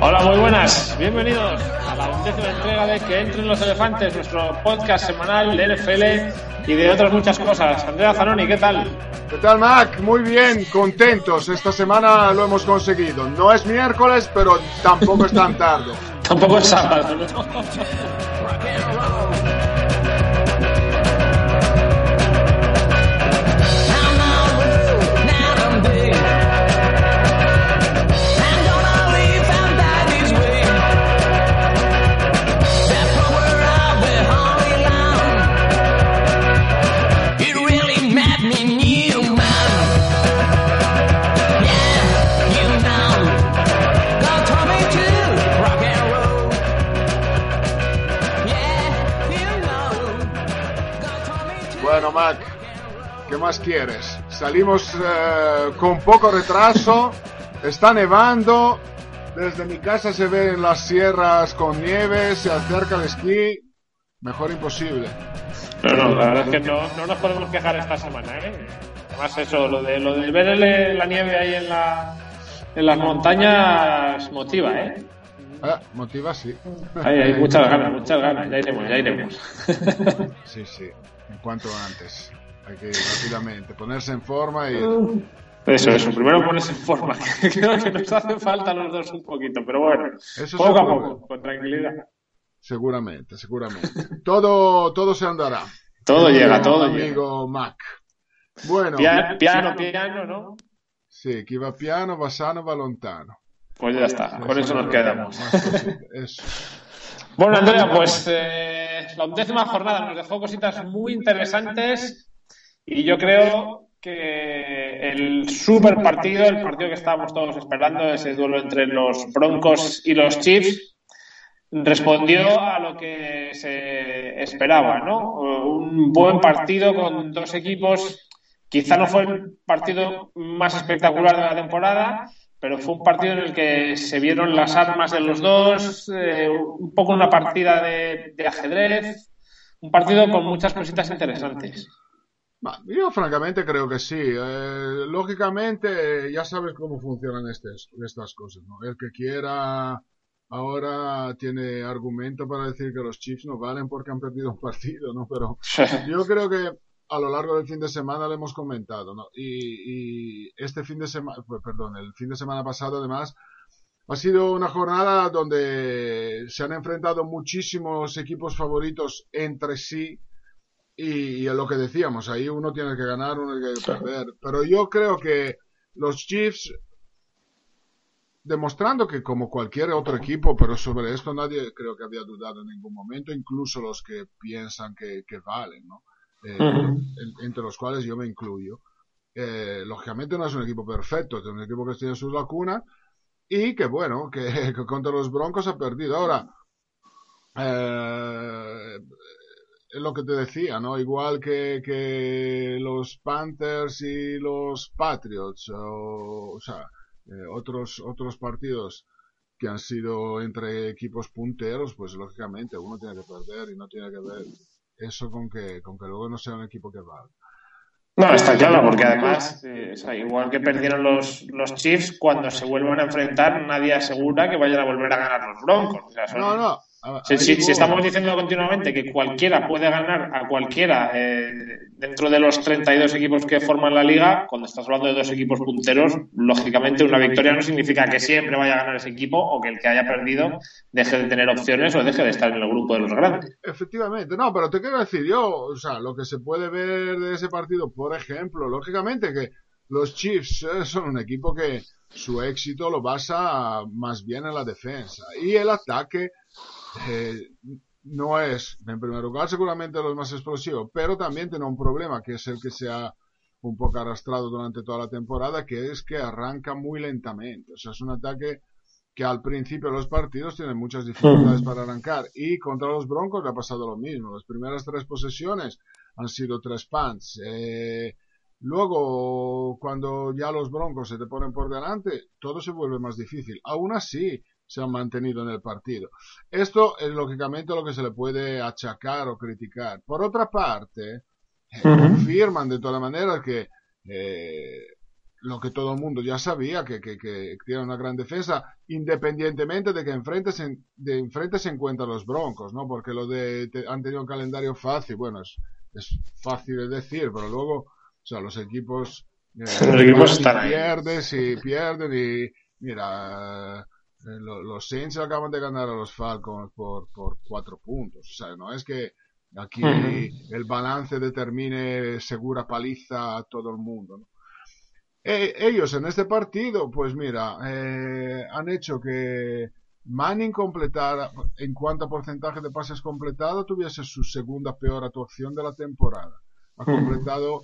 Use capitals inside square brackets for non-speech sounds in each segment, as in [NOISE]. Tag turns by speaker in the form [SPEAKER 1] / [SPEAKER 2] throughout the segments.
[SPEAKER 1] Hola, muy buenas. Bienvenidos a la undécima entrega de Que Entren los Elefantes, nuestro podcast semanal de NFL y de otras muchas cosas. Andrea Zanoni, ¿qué tal?
[SPEAKER 2] ¿Qué tal, Mac? Muy bien, contentos. Esta semana lo hemos conseguido. No es miércoles, pero tampoco es tan tarde.
[SPEAKER 1] Tampoco es sábado, ¿no? [LAUGHS]
[SPEAKER 2] Mac, ¿qué más quieres? Salimos eh, con poco retraso, está nevando, desde mi casa se ven las sierras con nieve, se acerca el esquí, mejor imposible.
[SPEAKER 1] No, no, la verdad es que no, no nos podemos quejar esta semana, ¿eh? Además, eso, lo de, lo de ver la nieve ahí en, la, en las montañas motiva, ¿eh?
[SPEAKER 2] Ah, motiva, sí.
[SPEAKER 1] Hay, hay muchas ganas, muchas ganas. Ya iremos, ya iremos. [LAUGHS]
[SPEAKER 2] Sí, sí, en cuanto antes. Hay que ir rápidamente, ponerse en forma y...
[SPEAKER 1] Eso, eso. Primero ponerse en forma. [LAUGHS] Creo que nos hace falta los dos un poquito, pero bueno.
[SPEAKER 2] Eso
[SPEAKER 1] poco a poco, con tranquilidad.
[SPEAKER 2] Seguramente, seguramente. Todo, todo se andará.
[SPEAKER 1] Todo llega, todo llega.
[SPEAKER 2] Amigo Mac. Bueno,
[SPEAKER 1] Pia- piano, piano, ¿no?
[SPEAKER 2] sí, chi va piano va sano, va lontano.
[SPEAKER 1] Pues ya está, con eso nos quedamos. [LAUGHS] Bueno, Andrea, pues eh, la undécima jornada nos dejó cositas muy interesantes y yo creo que el super partido, el partido que estábamos todos esperando, ese duelo entre los Broncos y los Chiefs, respondió a lo que se esperaba, ¿no? Un buen partido con dos equipos. Quizá no fue el partido más espectacular de la temporada, pero fue un partido en el que se vieron las armas de los dos, eh, un poco una partida de, de ajedrez, un partido con muchas cositas interesantes.
[SPEAKER 2] Io francamente creo que sí. Eh, lógicamente, eh, ya sabes cómo funcionan estas, estas cosas, ¿no? El que quiera ahora tiene argumento para decir que los Chiefs no valen porque han perdido un partido, ¿no? Pero [LAUGHS] yo creo que a lo largo del fin de semana lo hemos comentado, ¿no? Y, y este fin de semana, perdón, el fin de semana pasado además ha sido una jornada donde se han enfrentado muchísimos equipos favoritos entre sí y, y lo que decíamos, ahí uno tiene que ganar, uno tiene que perder. Pero yo creo que los Chiefs, demostrando que como cualquier otro equipo, pero sobre esto nadie creo que había dudado en ningún momento, incluso los que piensan que, que valen, ¿no? Eh, entre los cuales yo me incluyo. Eh, lógicamente no es un equipo perfecto, es un equipo que tiene sus lacunas y que bueno, que, [LAUGHS] que contra los Broncos ha perdido. Ahora, eh, es lo que te decía, ¿no? Igual que, que los Panthers y los Patriots, o, o sea, eh, otros, otros partidos que han sido entre equipos punteros, pues lógicamente uno tiene que perder y no tiene que ver eso con que, con que luego no sea un equipo que valga.
[SPEAKER 1] No, está claro, porque además, eh, o sea, igual que perdieron los, los Chiefs, cuando se vuelvan a enfrentar, nadie asegura que vayan a volver a ganar los Broncos. O sea, son-
[SPEAKER 2] No, no. A-
[SPEAKER 1] Si,
[SPEAKER 2] ahí
[SPEAKER 1] si-
[SPEAKER 2] voy.
[SPEAKER 1] si estamos diciendo continuamente que cualquiera puede ganar a cualquiera eh, dentro de los 32 equipos que forman la liga, cuando estás hablando de dos equipos punteros, lógicamente una victoria no significa que siempre vaya a ganar ese equipo o que el que haya perdido deje de tener opciones o deje de estar en el grupo de los grandes.
[SPEAKER 2] Efectivamente, no, pero te quiero decir yo, o sea, lo que se puede ver de ese partido, por ejemplo, lógicamente que los Chiefs eh, son un equipo que su éxito lo basa más bien en la defensa. Y el ataque eh, no es, en primer lugar, seguramente los más explosivos, pero también tiene un problema, que es el que se ha un poco arrastrado durante toda la temporada, que es que arranca muy lentamente. O sea, es un ataque que al principio de los partidos tiene muchas dificultades para arrancar. Y contra los Broncos le ha pasado lo mismo. Las primeras tres posesiones han sido tres punts. Eh, luego, cuando ya los Broncos se te ponen por delante, todo se vuelve más difícil. Aún así, se han mantenido en el partido. Esto es lógicamente lo que se le puede achacar o criticar. Por otra parte, eh, confirman de todas maneras que eh, lo que todo el mundo ya sabía, que, que, que, tiene una gran defensa, independientemente de que enfrente se, de enfrente se encuentran los Broncos, ¿no? Porque lo de han tenido un calendario fácil, bueno, es, es fácil de decir, pero luego, o sea, los equipos,
[SPEAKER 1] eh, los equipos
[SPEAKER 2] pierden, y pierden y mira, eh, los Saints acaban de ganar a los Falcons por, por cuatro puntos, o sea, no es que aquí el balance determine segura paliza a todo el mundo, ¿no? Eh, ellos en este partido, pues mira, eh, han hecho que Manning completara, en cuanto a porcentaje de pases completados, tuviese su segunda peor actuación de la temporada. Ha completado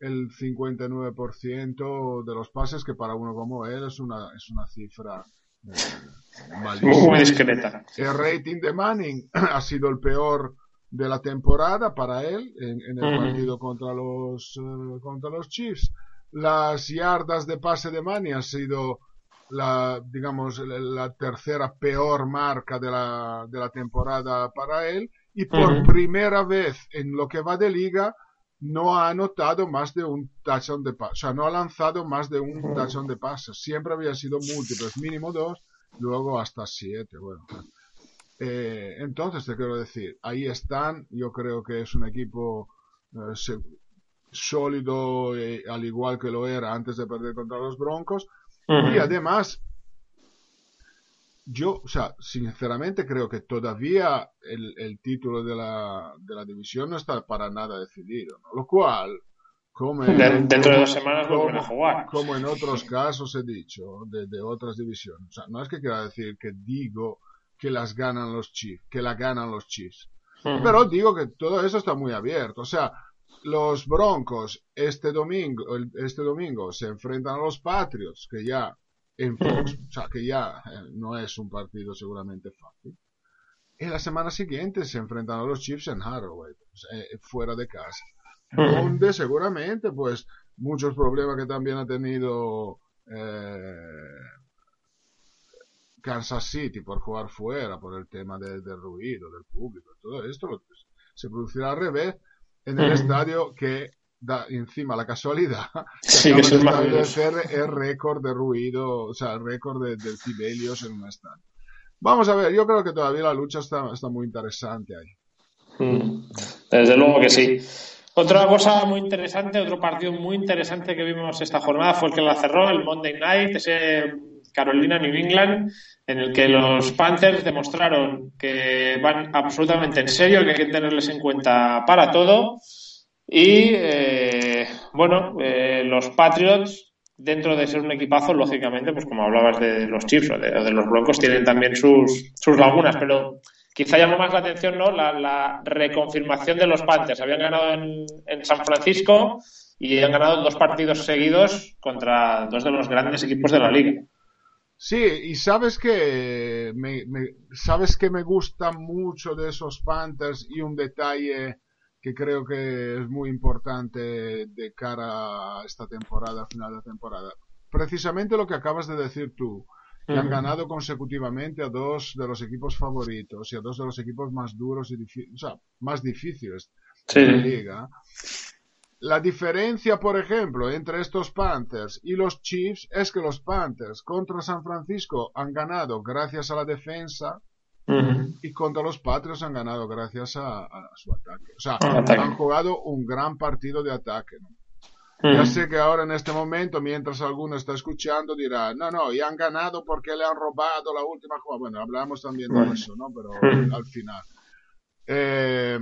[SPEAKER 2] el 59% de los pases, que para uno como él es una, es una cifra
[SPEAKER 1] eh, muy discreta.
[SPEAKER 2] El rating de Manning [CLEARS THROAT] ha sido el peor de la temporada para él en, el partido contra los, contra los Chiefs. Las yardas de pase de Mani ha sido la, digamos, la tercera peor marca de la, de la temporada para él. Y por primera vez en lo que va de liga no ha anotado más de un touchdown de pase, o sea, no ha lanzado más de un touchdown de pase. Siempre había sido múltiples, mínimo dos, luego hasta siete, bueno. Eh, entonces, te quiero decir, ahí están, yo creo que es un equipo eh, sólido, eh, al igual que lo era antes de perder contra los Broncos. Y además, yo, o sea, sinceramente creo que todavía el, título de la, de la, división no está para nada decidido, Lo cual, como
[SPEAKER 1] en, dentro de dos semanas como, a jugar.
[SPEAKER 2] Como en otros casos he dicho, de, otras divisiones. O sea, no es que quiera decir que digo que las ganan los Chiefs, que la ganan los Chiefs. Pero digo que todo eso está muy abierto. O sea, los Broncos este domingo, este domingo se enfrentan a los Patriots, que ya en Fox, o sea, que ya eh, no es un partido seguramente fácil. Y la semana siguiente se enfrentan a los Chiefs en Haraway, eh, fuera de casa. Donde seguramente, pues, muchos problemas que también ha tenido eh, Kansas City por jugar fuera, por el tema del ruido, del público, todo esto se producirá al revés en el estadio que da encima la casualidad [LAUGHS]
[SPEAKER 1] sí, que es
[SPEAKER 2] de ser el récord de ruido, o sea, el récord de, decibelios en un estadio. Vamos a ver, yo creo que todavía la lucha está, está muy interesante ahí.
[SPEAKER 1] Mm. Desde luego que sí. Otra cosa muy interesante, otro partido muy interesante que vimos esta jornada fue el que la cerró, el Monday Night, ese Carolina-New England, en el que los Panthers demostraron que van absolutamente en serio, que hay que tenerles en cuenta para todo. Y eh, bueno, eh, los Patriots, dentro de ser un equipazo, lógicamente, pues como hablabas de los Chiefs o de, los Broncos, tienen también sus, sus lagunas, pero quizá llamó más la atención ¿no? la, reconfirmación de los Panthers. Habían ganado en, en, San Francisco y han ganado dos partidos seguidos contra dos de los grandes equipos de la liga.
[SPEAKER 2] Sí, y sabes que me, sabes que me gusta mucho de esos Panthers y un detalle que creo que es muy importante de cara a esta temporada, final de temporada. Precisamente lo que acabas de decir tú, que han ganado consecutivamente a dos de los equipos favoritos y a dos de los equipos más duros y o sea, más difíciles de la liga. La diferencia, por ejemplo, entre estos Panthers y los Chiefs es que los Panthers contra San Francisco han ganado gracias a la defensa y contra los Patriots han ganado gracias a, su ataque. O sea, han jugado un gran partido de ataque. Ya sé que ahora en este momento, mientras alguno está escuchando, dirá, no, no, y han ganado porque le han robado la última jugada. Bueno, hablamos también de eso, ¿no? Pero al final. Eh,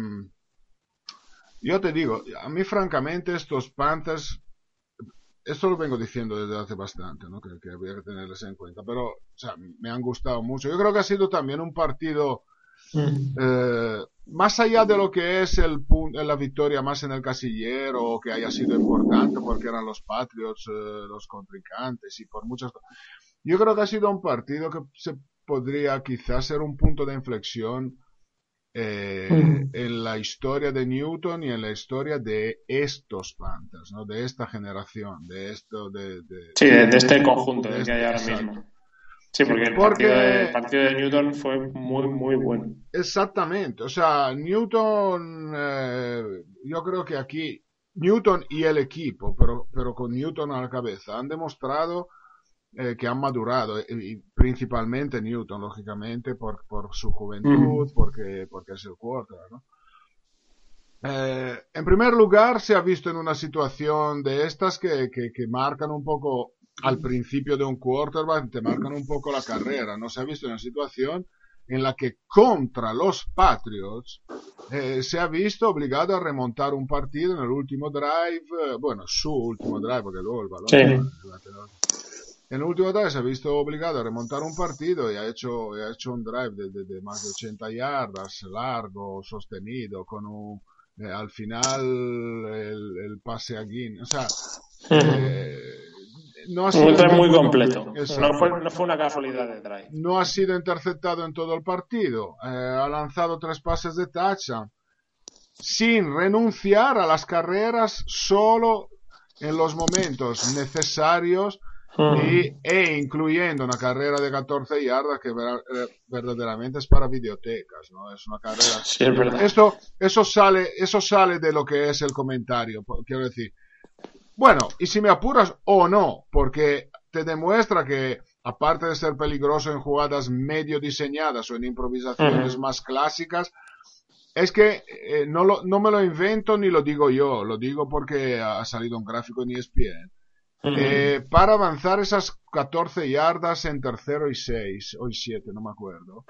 [SPEAKER 2] yo te digo, a mí francamente estos Panthers esto lo vengo diciendo desde hace bastante, ¿no? Que, que había que tenerles en cuenta, pero, o sea, me han gustado mucho. Yo creo que ha sido también un partido
[SPEAKER 3] Mm.
[SPEAKER 2] eh, más allá de lo que es el pun- la victoria más en el casillero o que haya sido importante porque eran los Patriots eh, los contrincantes y por muchas cosas. Yo creo que ha sido un partido que se podría quizás ser un punto de inflexión eh,
[SPEAKER 3] Mm.
[SPEAKER 2] en la historia de Newton y en la historia de estos Panthers, ¿no? De esta generación, de esto, de, de-
[SPEAKER 1] Sí, de, de este conjunto
[SPEAKER 2] de
[SPEAKER 1] que
[SPEAKER 2] este-
[SPEAKER 1] hay ahora
[SPEAKER 2] exacto.
[SPEAKER 1] mismo. Sí, porque el,
[SPEAKER 2] Porque-
[SPEAKER 1] Partido de, el partido de Newton fue muy, muy bueno.
[SPEAKER 2] Exactamente, o sea, Newton, eh, yo creo que aquí Newton y el equipo, pero, pero con Newton a la cabeza, han demostrado eh, que han madurado, eh, y principalmente Newton, lógicamente, por, por su juventud, porque, porque es el quarterback, ¿no? Eh, en primer lugar, se ha visto en una situación de estas que, que, que marcan un poco al principio de un quarterback, te marcan un poco la carrera, ¿no? Se ha visto en una situación en la que contra los Patriots eh, se ha visto obligado a remontar un partido en el último drive, eh, bueno, su último drive, porque luego el balón...
[SPEAKER 1] Sí.
[SPEAKER 2] En el último drive se ha visto obligado a remontar un partido y ha hecho, y ha hecho un drive de, de- de más de 80 yardas, largo, sostenido, con un, eh, al final el, el pase a Guin. O sea, eh, no ha
[SPEAKER 1] Un
[SPEAKER 2] sido
[SPEAKER 1] drive muy completo.
[SPEAKER 2] Exacto.
[SPEAKER 1] No fue, no fue una casualidad de drive.
[SPEAKER 2] no ha sido interceptado en todo el partido. Eh, ha lanzado tres pases de touchdown sin renunciar a las carreras solo en los momentos necesarios y, e incluyendo una carrera de 14 yardas que eh, verdaderamente es para videotecas, ¿no? Es una carrera
[SPEAKER 1] Sí, es verdad.
[SPEAKER 2] esto, eso sale, eso sale de lo que es el comentario, quiero decir. Bueno, y si me apuras o no, porque te demuestra que aparte de ser peligroso en jugadas medio diseñadas o en improvisaciones más clásicas, es que eh, no, lo, no me lo invento ni lo digo yo, lo digo porque ha salido un gráfico en ESPN. Eh, para avanzar esas 14 yardas en tercero y 6 o y 7, no me acuerdo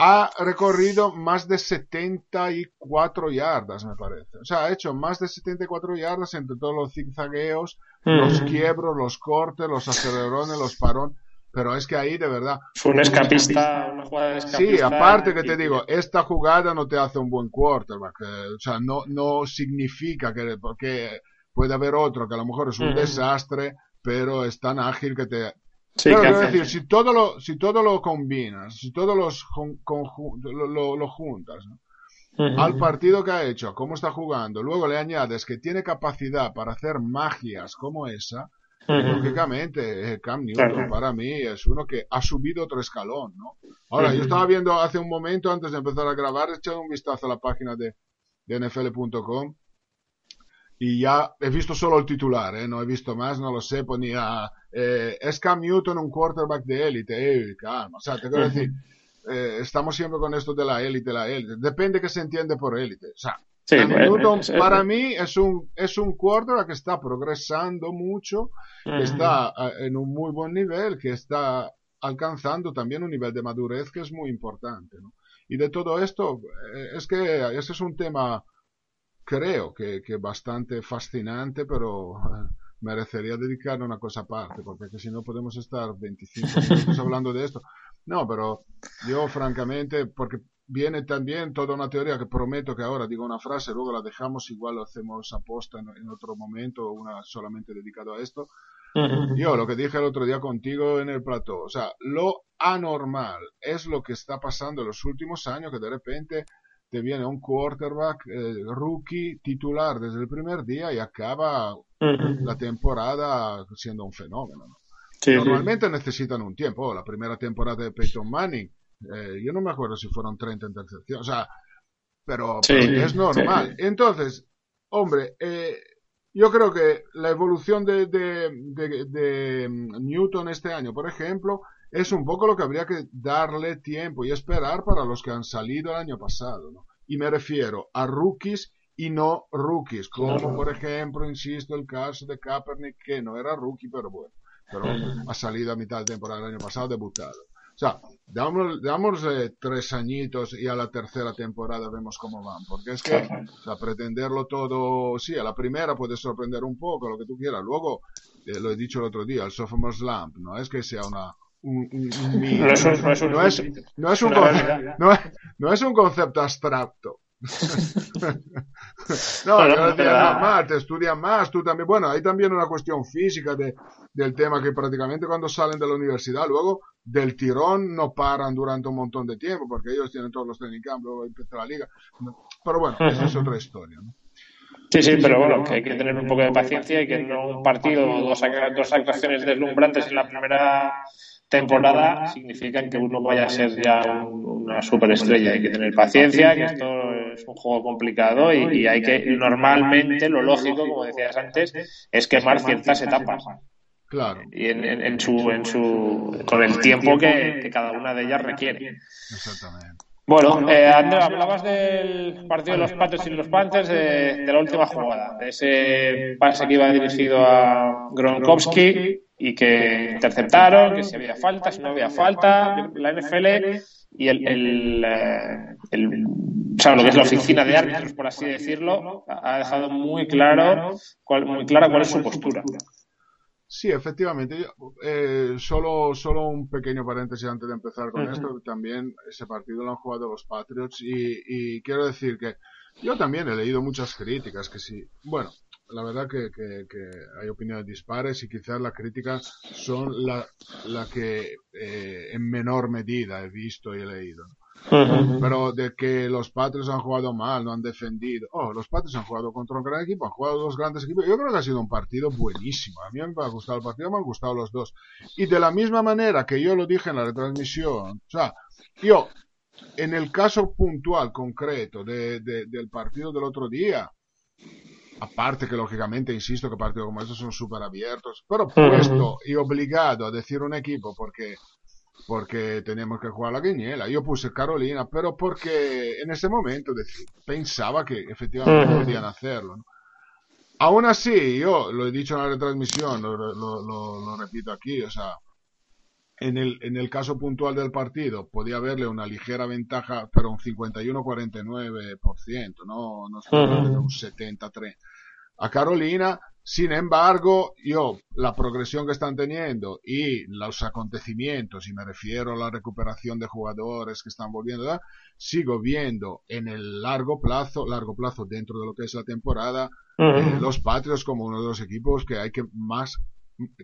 [SPEAKER 2] ha recorrido más de 74 yardas, me parece. O sea, ha hecho más de 74 yardas entre todos los zigzagueos, los quiebros, los cortes, los acelerones, los parón. Pero es que ahí, de verdad.
[SPEAKER 1] Fue un escapista, una jugada de escapista.
[SPEAKER 2] Sí, aparte que te digo, esta jugada no te hace un buen quarterback. eh, o sea, no, no significa que, porque puede haber otro que a lo mejor es un
[SPEAKER 1] Ujú.
[SPEAKER 2] desastre, pero es tan ágil que te,
[SPEAKER 1] Sí,
[SPEAKER 2] Claro, quiero decir, si todo lo, si todo lo combinas, si todo los jun- conju- lo, lo- lo juntas, ¿no?
[SPEAKER 1] Ujú.
[SPEAKER 2] al partido que ha hecho, a cómo está jugando, luego le añades que tiene capacidad para hacer magias como esa,
[SPEAKER 1] Ujú.
[SPEAKER 2] lógicamente eh, Cam Newton
[SPEAKER 1] Claro.
[SPEAKER 2] para mí es uno que ha subido otro escalón, ¿no? Ahora, yo
[SPEAKER 1] Ujú.
[SPEAKER 2] estaba viendo hace un momento, antes de empezar a grabar, he echado un vistazo a la página de, de NFL.com y ya he visto solo el titular, ¿eh? no he visto más, no lo sé, ponía, eh, es Cam Newton un quarterback de élite, eh, calma, o sea, te quiero decir, eh, estamos siempre con esto de la élite, la élite, depende que se entiende por élite, o sea,
[SPEAKER 1] Sí,
[SPEAKER 2] Cam
[SPEAKER 1] pues,
[SPEAKER 2] Newton
[SPEAKER 1] es- es-
[SPEAKER 2] para mí es un, es un quarterback que está progresando mucho, que
[SPEAKER 1] Ujú.
[SPEAKER 2] está eh, en un muy buen nivel, que está alcanzando también un nivel de madurez que es muy importante, ¿no? Y de todo esto, eh, es que ese es un tema, creo que, que bastante fascinante, pero eh, merecería dedicar una cosa aparte, porque que si no podemos estar 25 [LAUGHS] minutos hablando de esto. No, pero yo francamente, porque viene también toda una teoría que prometo que ahora digo una frase, luego la dejamos, igual lo hacemos aposta en, en otro momento, una solamente dedicado a esto. Yo lo que dije el otro día contigo en el plató, o sea, lo anormal es lo que está pasando en los últimos años, que de repente te viene un quarterback eh, rookie titular desde el primer día y acaba la temporada siendo un fenómeno. ¿no?
[SPEAKER 1] Sí, sí.
[SPEAKER 2] Normalmente necesitan un tiempo. Oh, la primera temporada de Peyton Manning, eh, yo no me acuerdo si fueron 30 intercepciones, o sea, pero,
[SPEAKER 1] Sí,
[SPEAKER 2] pero es normal. Entonces, hombre, eh, yo creo que la evolución de, de, de- de, mm, Newton este año, por ejemplo, es un poco lo que habría que darle tiempo y esperar para los que han salido el año pasado. ¿no? Y me refiero a rookies y no rookies, como por ejemplo, insisto, el caso de Kaepernick, que no era rookie, pero bueno, pero ha salido a mitad de temporada del año pasado, debutado. O sea, damos, damos eh, tres añitos y a la tercera temporada vemos cómo van. Porque es que, o sea, pretenderlo todo, sí, a la primera puede sorprender un poco, lo que tú quieras. Luego, eh, lo he dicho el otro día, el sophomore slump, no es que sea una, [LAUGHS]
[SPEAKER 1] No es un- no es un-
[SPEAKER 2] no es, no es un
[SPEAKER 1] una
[SPEAKER 2] concepto, abstracto. [LAUGHS] no,
[SPEAKER 1] No, no,
[SPEAKER 2] yo decía,
[SPEAKER 1] verdad.
[SPEAKER 2] normal, te estudian más, tú también. Bueno, hay también una cuestión física de, del tema que prácticamente cuando salen de la universidad, luego del tirón no paran durante un montón de tiempo, porque ellos tienen todos los training camps, luego empieza la liga. Pero bueno, esa es otra historia. ¿no?
[SPEAKER 1] Sí, sí, pero bueno, que hay que tener un poco de paciencia y que no un partido o dos, dos actuaciones deslumbrantes en la primera temporada significan que uno vaya a ser ya un- una superestrella. Hay que tener paciencia, que esto es un juego complicado y, y hay que, normalmente, lo lógico, como decías antes, es quemar ciertas etapas.
[SPEAKER 2] Claro,
[SPEAKER 1] Y en, en- en su, en su, con el tiempo que, que cada una de ellas requiere.
[SPEAKER 2] exactamente.
[SPEAKER 1] Bueno, eh, Ander, hablabas del partido de los Patriots y los Panthers, de, de la última jugada, de ese pase que iba dirigido a Gronkowski y que interceptaron, que si había falta, si no había falta. La NFL y el, el, eh, el- o sea, lo que es la oficina de árbitros, por así decirlo, ha dejado muy claro, cuál, muy clara cuál es su postura.
[SPEAKER 2] Sí, efectivamente. Eh, solo, solo un pequeño paréntesis antes de empezar con esto. También ese partido lo han jugado los Patriots y, y quiero decir que yo también he leído muchas críticas que sí. Bueno, la verdad que, que, que hay opiniones dispares y quizás las críticas son la, la que eh, en menor medida he visto y he leído. Pero de que los Patriots han jugado mal, no han defendido. Oh, los Patriots han jugado contra un gran equipo, han jugado dos grandes equipos. Yo creo que ha sido un partido buenísimo. A mí me ha gustado el partido, me han gustado los dos. Y de la misma manera que yo lo dije en la retransmisión, o sea, yo, en el caso puntual, concreto de, de- del partido del otro día, aparte que lógicamente insisto que partidos como estos son súper abiertos, pero puesto y obligado a decir un equipo porque porque tenemos que jugar la quiniela. Yo puse Carolina, pero porque en ese momento pensaba que efectivamente podían hacerlo. ¿no? Aún así, yo lo he dicho en la retransmisión, lo, lo- lo- lo repito aquí, o sea, en el, en el caso puntual del partido podía haberle una ligera ventaja, pero un 51-49%, no, no solamente
[SPEAKER 1] Ujú.
[SPEAKER 2] un 73 a Carolina. Sin embargo, yo, la progresión que están teniendo y los acontecimientos, y me refiero a la recuperación de jugadores que están volviendo, ¿verdad? sigo viendo en el largo plazo, largo plazo dentro de lo que es la temporada, eh, los Patriots como uno de los equipos que hay que más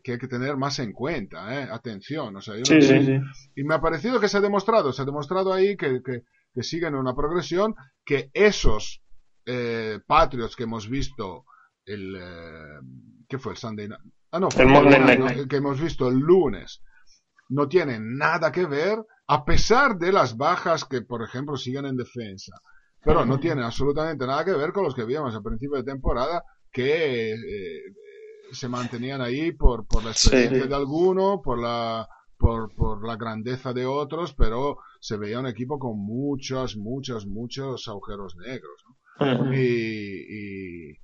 [SPEAKER 2] que hay que tener más en cuenta, ¿eh? atención, o sea, yo no
[SPEAKER 1] Sí,
[SPEAKER 2] sé-
[SPEAKER 1] sí, sí.
[SPEAKER 2] y me ha parecido que se ha demostrado, se ha demostrado ahí que, que, que siguen una progresión, que esos eh, Patriots que hemos visto el, eh, ¿qué fue el Sunday Night? Ah, no,
[SPEAKER 1] El Monday Night.
[SPEAKER 2] que hemos visto el lunes, no tienen nada que ver, a pesar de las bajas que, por ejemplo, siguen en defensa. Pero no tienen absolutamente nada que ver con los que vimos al principio de temporada, que eh, se mantenían ahí por, por la experiencia
[SPEAKER 1] Sí.
[SPEAKER 2] de alguno, por la, por, por la grandeza de otros, pero se veía un equipo con muchos, muchos, muchos agujeros negros. ¿no? Y, y,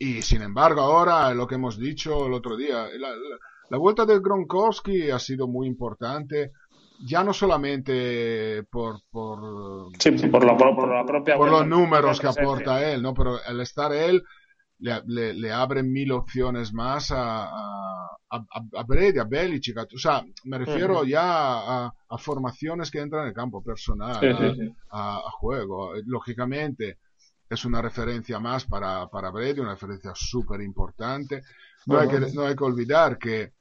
[SPEAKER 2] y sin embargo, ahora lo que hemos dicho el otro día, la, la- la vuelta de Gronkowski ha sido muy importante, ya no solamente por, por,
[SPEAKER 1] Sí, por la, por la propia
[SPEAKER 2] por los números que aporta él, ¿no? Pero el estar él le, le, le abre mil opciones más a, a, a, Brady, a Belichick, o sea, me refiero ya a, a formaciones que entran en el campo personal,
[SPEAKER 1] sí.
[SPEAKER 2] a juego. Lógicamente, es una referencia más para, para Brady, una referencia súper importante. No, hay que, no hay que olvidar que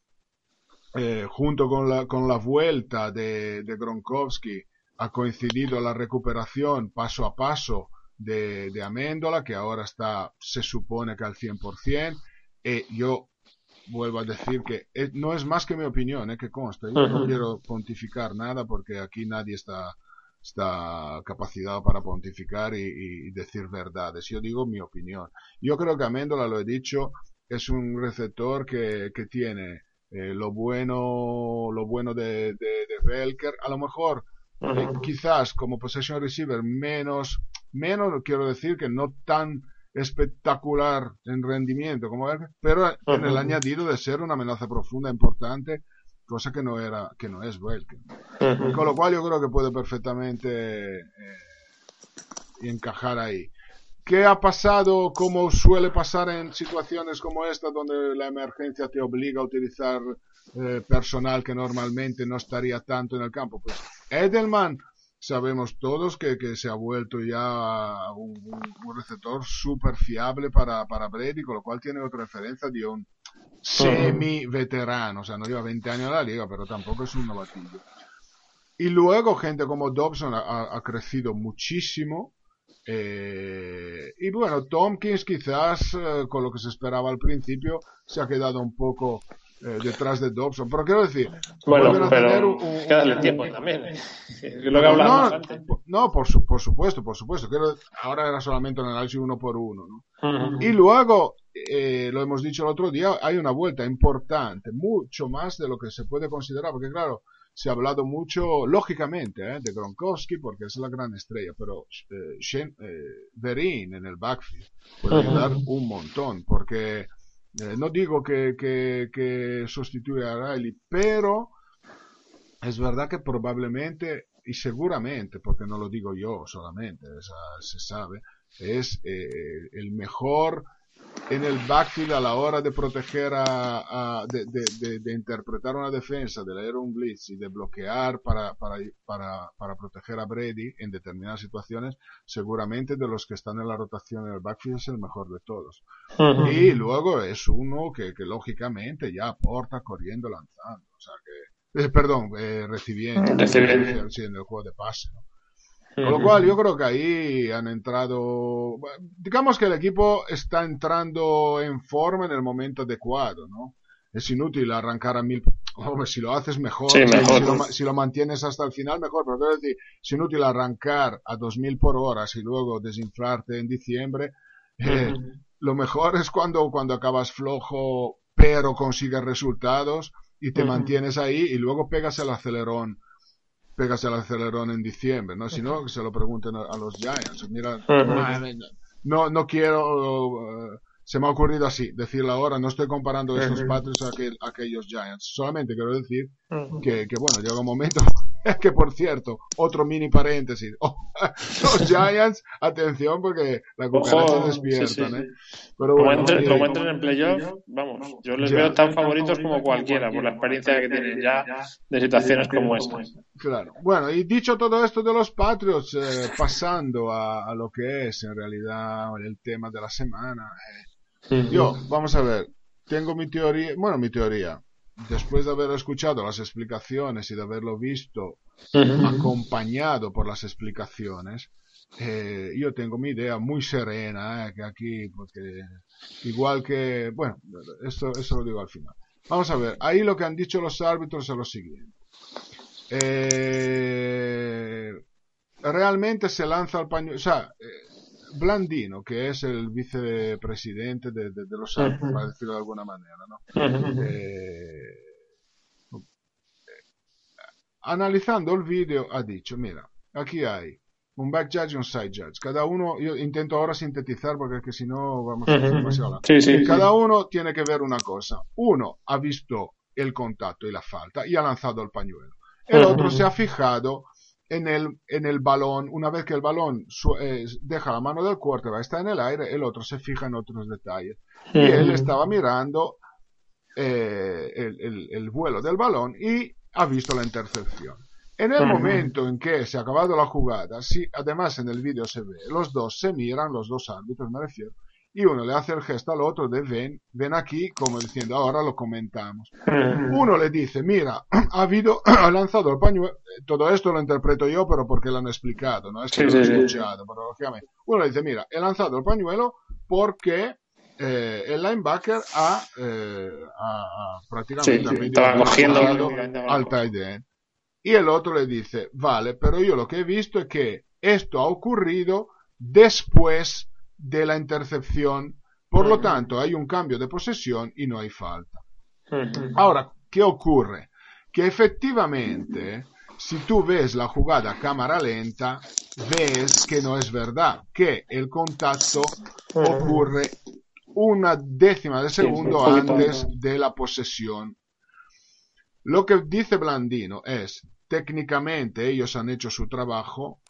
[SPEAKER 2] eh, junto con la, con la vuelta de, de Gronkowski ha coincidido la recuperación paso a paso de, de Améndola, que ahora está, se supone que al 100%. Eh, yo vuelvo a decir que es- no es más que mi opinión, eh, que consta. Yo no quiero pontificar nada porque aquí nadie está, está capacitado para pontificar y, y decir verdades. Yo digo mi opinión. Yo creo que Améndola, lo he dicho, es un receptor que, que tiene eh, lo bueno lo bueno de, de, de Belker. A lo mejor eh,
[SPEAKER 1] Ujú.
[SPEAKER 2] quizás como possession receiver menos, menos quiero decir que no tan espectacular en rendimiento como Belker, pero en el añadido de ser una amenaza profunda importante cosa que no era, que no es Welker. Con lo cual yo creo que puede perfectamente eh, encajar ahí. ¿Qué ha pasado, como suele pasar en situaciones como esta, donde la emergencia te obliga a utilizar eh, personal que normalmente no estaría tanto en el campo? Pues Edelman, sabemos todos que, que se ha vuelto ya un, un receptor súper fiable para, para Brady, con lo cual tiene otra referencia de un semi-veterano, o sea, no lleva 20 años en la liga, pero tampoco es un novatillo. Y luego gente como Dobson ha, ha crecido muchísimo. Eh, y bueno, Tompkins quizás eh, con lo que se esperaba al principio se ha quedado un poco eh, detrás de Dobson. Pero quiero decir,
[SPEAKER 1] Bueno, pero
[SPEAKER 2] un- un-
[SPEAKER 1] que darle
[SPEAKER 2] un-
[SPEAKER 1] tiempo también. ¿eh? Lo que hablábamos
[SPEAKER 2] no,
[SPEAKER 1] antes.
[SPEAKER 2] no, por, su- por supuesto, por supuesto. Quiero- ahora era solamente un análisis uno por uno. ¿no?
[SPEAKER 1] Ujú.
[SPEAKER 2] Y luego, eh, lo hemos dicho el otro día, hay una vuelta importante, mucho más de lo que se puede considerar, porque claro, se ha hablado mucho, lógicamente, eh, de Gronkowski, porque es la gran estrella, pero eh, Shane- eh, Verin en el backfield puede ayudar un montón, porque eh, no digo que, que, que sustituye a Riley, pero es verdad que probablemente y seguramente, porque no lo digo yo solamente, se sabe, es eh, el mejor en el backfield a la hora de proteger a, a- de, de- de- de interpretar una defensa, de leer un blitz y de bloquear para, para, para, para proteger a Brady en determinadas situaciones, seguramente de los que están en la rotación en el backfield es el mejor de todos. Y luego es uno que, que lógicamente ya aporta corriendo, lanzando. O sea que, eh, perdón, eh, recibiendo.
[SPEAKER 1] Recibiendo.
[SPEAKER 2] Sí, en el juego de pase. ¿no? Con lo cual yo creo que ahí han entrado, digamos que el equipo está entrando en forma en el momento adecuado, ¿no? Es inútil arrancar a mil, hombre, si lo haces mejor,
[SPEAKER 1] Sí,
[SPEAKER 2] si-
[SPEAKER 1] mejor.
[SPEAKER 2] Si, lo, ma- si lo mantienes hasta el final, mejor, pero quiero decir, es inútil arrancar a 2000 por hora y luego desinflarte en diciembre, eh, lo mejor es cuando, cuando acabas flojo, pero consigues resultados y te mantienes ahí y luego pegas el acelerón, pegas el acelerón en diciembre, ¿no? Si no, que se lo pregunten a, a los Giants. Mira, no, no quiero, eh, se me ha ocurrido así, decirlo ahora, no estoy comparando estos. Patriots a, aquel- a aquellos Giants, solamente quiero decir que, que bueno, llega un momento, [LAUGHS] que por cierto, otro mini paréntesis, oh, [LAUGHS] los [LAUGHS] Giants, atención porque la cucaracha
[SPEAKER 1] Ojo,
[SPEAKER 2] despiertan,
[SPEAKER 1] sí, sí.
[SPEAKER 2] ¿eh? Pero
[SPEAKER 1] Como
[SPEAKER 2] bueno,
[SPEAKER 1] entren, como entren en playoff, vamos, yo les
[SPEAKER 2] Ya.
[SPEAKER 1] veo tan favoritos como cualquiera, por la experiencia que tienen ya de situaciones como esta.
[SPEAKER 2] Claro. Bueno, y dicho todo esto de los Patriots, eh, pasando a, a lo que es en realidad el tema de la semana. eh, yo, vamos a ver, tengo mi teoría, bueno, mi teoría. Después de haber escuchado las explicaciones y de haberlo visto acompañado por las explicaciones, eh, yo tengo mi idea muy serena, eh, que aquí, porque igual que, bueno, esto, eso lo digo al final. Vamos a ver, ahí lo que han dicho los árbitros es lo siguiente. Eh, realmente se lanza al pañuelo, o sea, eh, Blandino, que es el vicepresidente de, de- de los
[SPEAKER 1] Ujú.
[SPEAKER 2] para decirlo de alguna manera, ¿no?
[SPEAKER 1] Ujú.
[SPEAKER 2] Eh, analizando el vídeo ha dicho, mira, aquí hay un back judge y un side judge. Cada uno, yo intento ahora sintetizar porque es que si no vamos a hacer demasiado largo.
[SPEAKER 1] Sí, sí.
[SPEAKER 2] Cada uno tiene que ver una cosa. Uno ha visto el contacto y la falta y ha lanzado el pañuelo. El otro se ha fijado en el, en el balón. Una vez que el balón su- eh, deja la mano del quarterback, está en el aire, el otro se fija en otros detalles. Y él estaba mirando eh, el, el- el vuelo del balón y ha visto la intercepción. En el momento en que se ha acabado la jugada, sí, además en el vídeo se ve, los dos se miran, los dos árbitros me refiero, y uno le hace el gesto al otro de ven, ven aquí, como diciendo, ahora lo comentamos. Uno le dice, mira, [CLEARS THROAT] ha habido, [CLEARS THROAT] ha lanzado el pañuelo, todo esto lo interpreto yo, pero porque lo han explicado, no es que
[SPEAKER 1] Sí,
[SPEAKER 2] lo he
[SPEAKER 1] sí, sí.
[SPEAKER 2] escuchado, pero lógicamente. Uno le dice, mira, he lanzado el pañuelo porque eh, el linebacker ha, eh, ha- prácticamente
[SPEAKER 1] Sí,
[SPEAKER 2] ha
[SPEAKER 1] cogiendo
[SPEAKER 2] al tight end. Y el otro le dice, vale, pero yo lo que he visto es que esto ha ocurrido después de la intercepción, por lo tanto hay un cambio de posesión y no hay falta. Ahora, ¿qué ocurre? Que efectivamente, si tú ves la jugada a cámara lenta, ves que no es verdad, que el contacto ocurre una décima de segundo antes. de la posesión. Lo que dice Blandino es, técnicamente ellos han hecho su trabajo,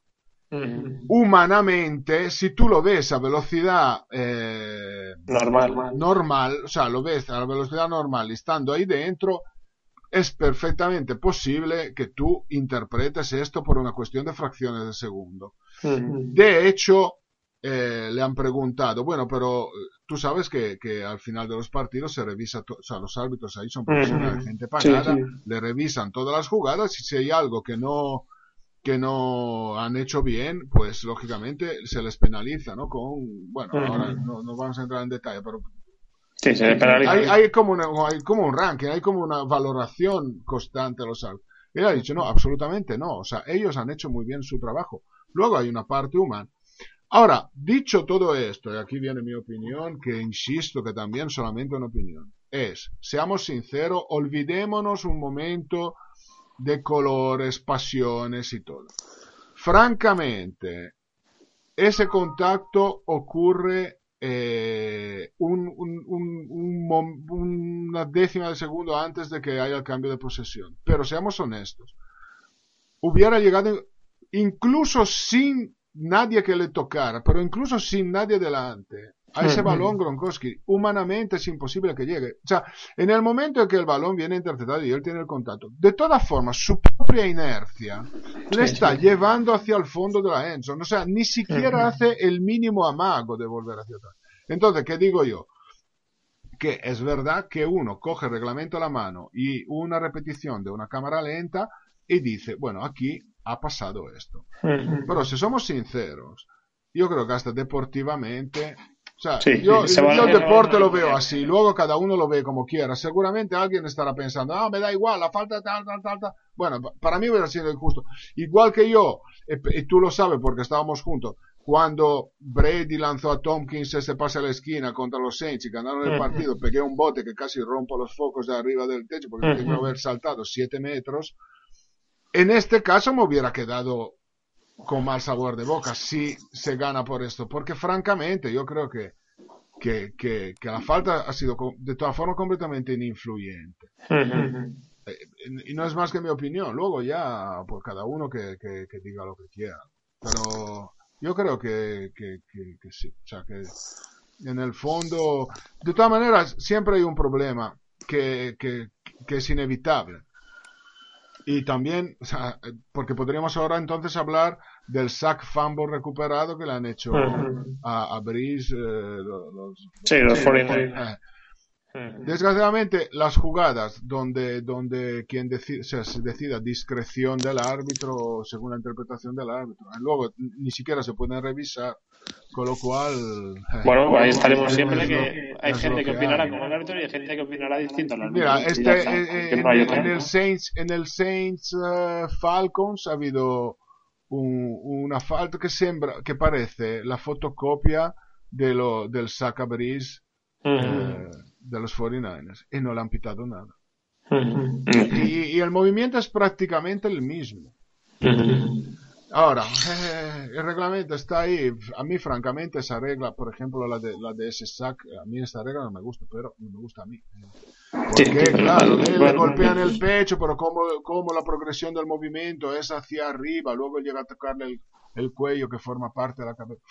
[SPEAKER 2] Humanamente, si tú lo ves a velocidad eh,
[SPEAKER 1] Normal.
[SPEAKER 2] normal, o sea, lo ves a la velocidad normal y estando ahí dentro, es perfectamente posible que tú interpretes esto por una cuestión de fracciones de segundo. De hecho, eh, le han preguntado, bueno, pero eh, tú sabes que, que al final de los partidos se revisa, o sea, los árbitros ahí son profesionales, gente
[SPEAKER 1] Sí,
[SPEAKER 2] pagada,
[SPEAKER 1] sí.
[SPEAKER 2] le revisan todas las jugadas y si hay algo que no que no han hecho bien, pues lógicamente se les penaliza, ¿no? Con, bueno, ahora no, no vamos a entrar en detalle, pero
[SPEAKER 1] Sí, se penaliza.
[SPEAKER 2] hay, hay como una- hay como un ranking, hay como una valoración constante de los árbitros. Él ha dicho, no, absolutamente no. O sea, ellos han hecho muy bien su trabajo. Luego hay una parte humana. Ahora, dicho todo esto, y aquí viene mi opinión, que insisto que también solamente una opinión, es, seamos sinceros, olvidémonos un momento de colores, pasiones y todo. Francamente, ese contacto ocurre eh, un- un- un- una décima de segundo antes de que haya el cambio de posesión. Pero seamos honestos, hubiera llegado incluso sin nadie que le tocara, pero incluso sin nadie delante, a ese
[SPEAKER 1] Ujú.
[SPEAKER 2] balón Gronkowski, humanamente es imposible que llegue. O sea, en el momento en que el balón viene interceptado y él tiene el contacto, de todas formas, su propia inercia le está llevando hacia el fondo de la endzone. O sea, ni siquiera
[SPEAKER 1] Ujú.
[SPEAKER 2] hace el mínimo amago de volver hacia atrás. Entonces, ¿qué digo yo? Que es verdad que uno coge el reglamento a la mano y una repetición de una cámara lenta y dice, bueno, aquí ha pasado esto. Pero si somos sinceros, yo creo que hasta deportivamente, o sea,
[SPEAKER 1] Sí,
[SPEAKER 2] yo,
[SPEAKER 1] se
[SPEAKER 2] yo el deporte lo veo así, luego cada uno lo ve como quiera. Seguramente alguien estará pensando, ah, me da igual, la falta tal, tal, tal, tal. Bueno, pa- para mí hubiera sido injusto. Igual que yo, eh, y tú lo sabes porque estábamos juntos, cuando Brady lanzó a Tompkins ese pase a la esquina contra los Saints y ganaron el partido, pegué un bote que casi rompo los focos de arriba del techo porque tengo que haber saltado 7 metros. En este caso me hubiera quedado con mal sabor de boca si se gana por esto, porque francamente yo creo que, que, que, que la falta ha sido de todas formas completamente ininfluyente.
[SPEAKER 1] Ujú.
[SPEAKER 2] Eh, Y no es más que mi opinión, luego ya pues cada uno que, que, que diga lo que quiera. Pero yo creo que, que, que, que sí, o sea que en el fondo, de todas maneras, siempre hay un problema que, que, que es inevitable. Y también, o sea, eh, porque podríamos ahora entonces hablar del sack fumble recuperado que le han hecho a, a Breeze, eh, lo- los,
[SPEAKER 1] Sí, los
[SPEAKER 2] sí,
[SPEAKER 1] 49ers.
[SPEAKER 2] eh. Desgraciadamente, las jugadas donde, donde quien deci- o sea, se decida discreción del árbitro según la interpretación del árbitro, eh, luego ni siquiera se pueden revisar, con lo cual. eh,
[SPEAKER 1] Bueno, ahí estaremos
[SPEAKER 2] es
[SPEAKER 1] siempre
[SPEAKER 2] lo-
[SPEAKER 1] que hay gente que opinará
[SPEAKER 2] hay.
[SPEAKER 1] como el árbitro y hay gente que opinará distinto al árbitro.
[SPEAKER 2] Mira, este,
[SPEAKER 1] está,
[SPEAKER 2] eh,
[SPEAKER 1] que
[SPEAKER 2] en,
[SPEAKER 1] no hay
[SPEAKER 2] en el Saints, en el Saints eh, Falcons ha habido un- una falta que sembra, que parece la fotocopia de lo, del saca Breeze eh, de los 49ers y no le han pitado nada. Y, y el movimiento es prácticamente el mismo. Ahora, eh, [LAUGHS] el reglamento está ahí. A mí, francamente, esa regla, por ejemplo, la de, la de ese sack, a mí esta regla no me gusta, pero no me gusta a mí. Porque, claro, le, le
[SPEAKER 1] bueno.
[SPEAKER 2] golpean el pecho, pero como, como la progresión del movimiento es hacia arriba, luego llega a tocarle el, el cuello que forma parte de la cabeza.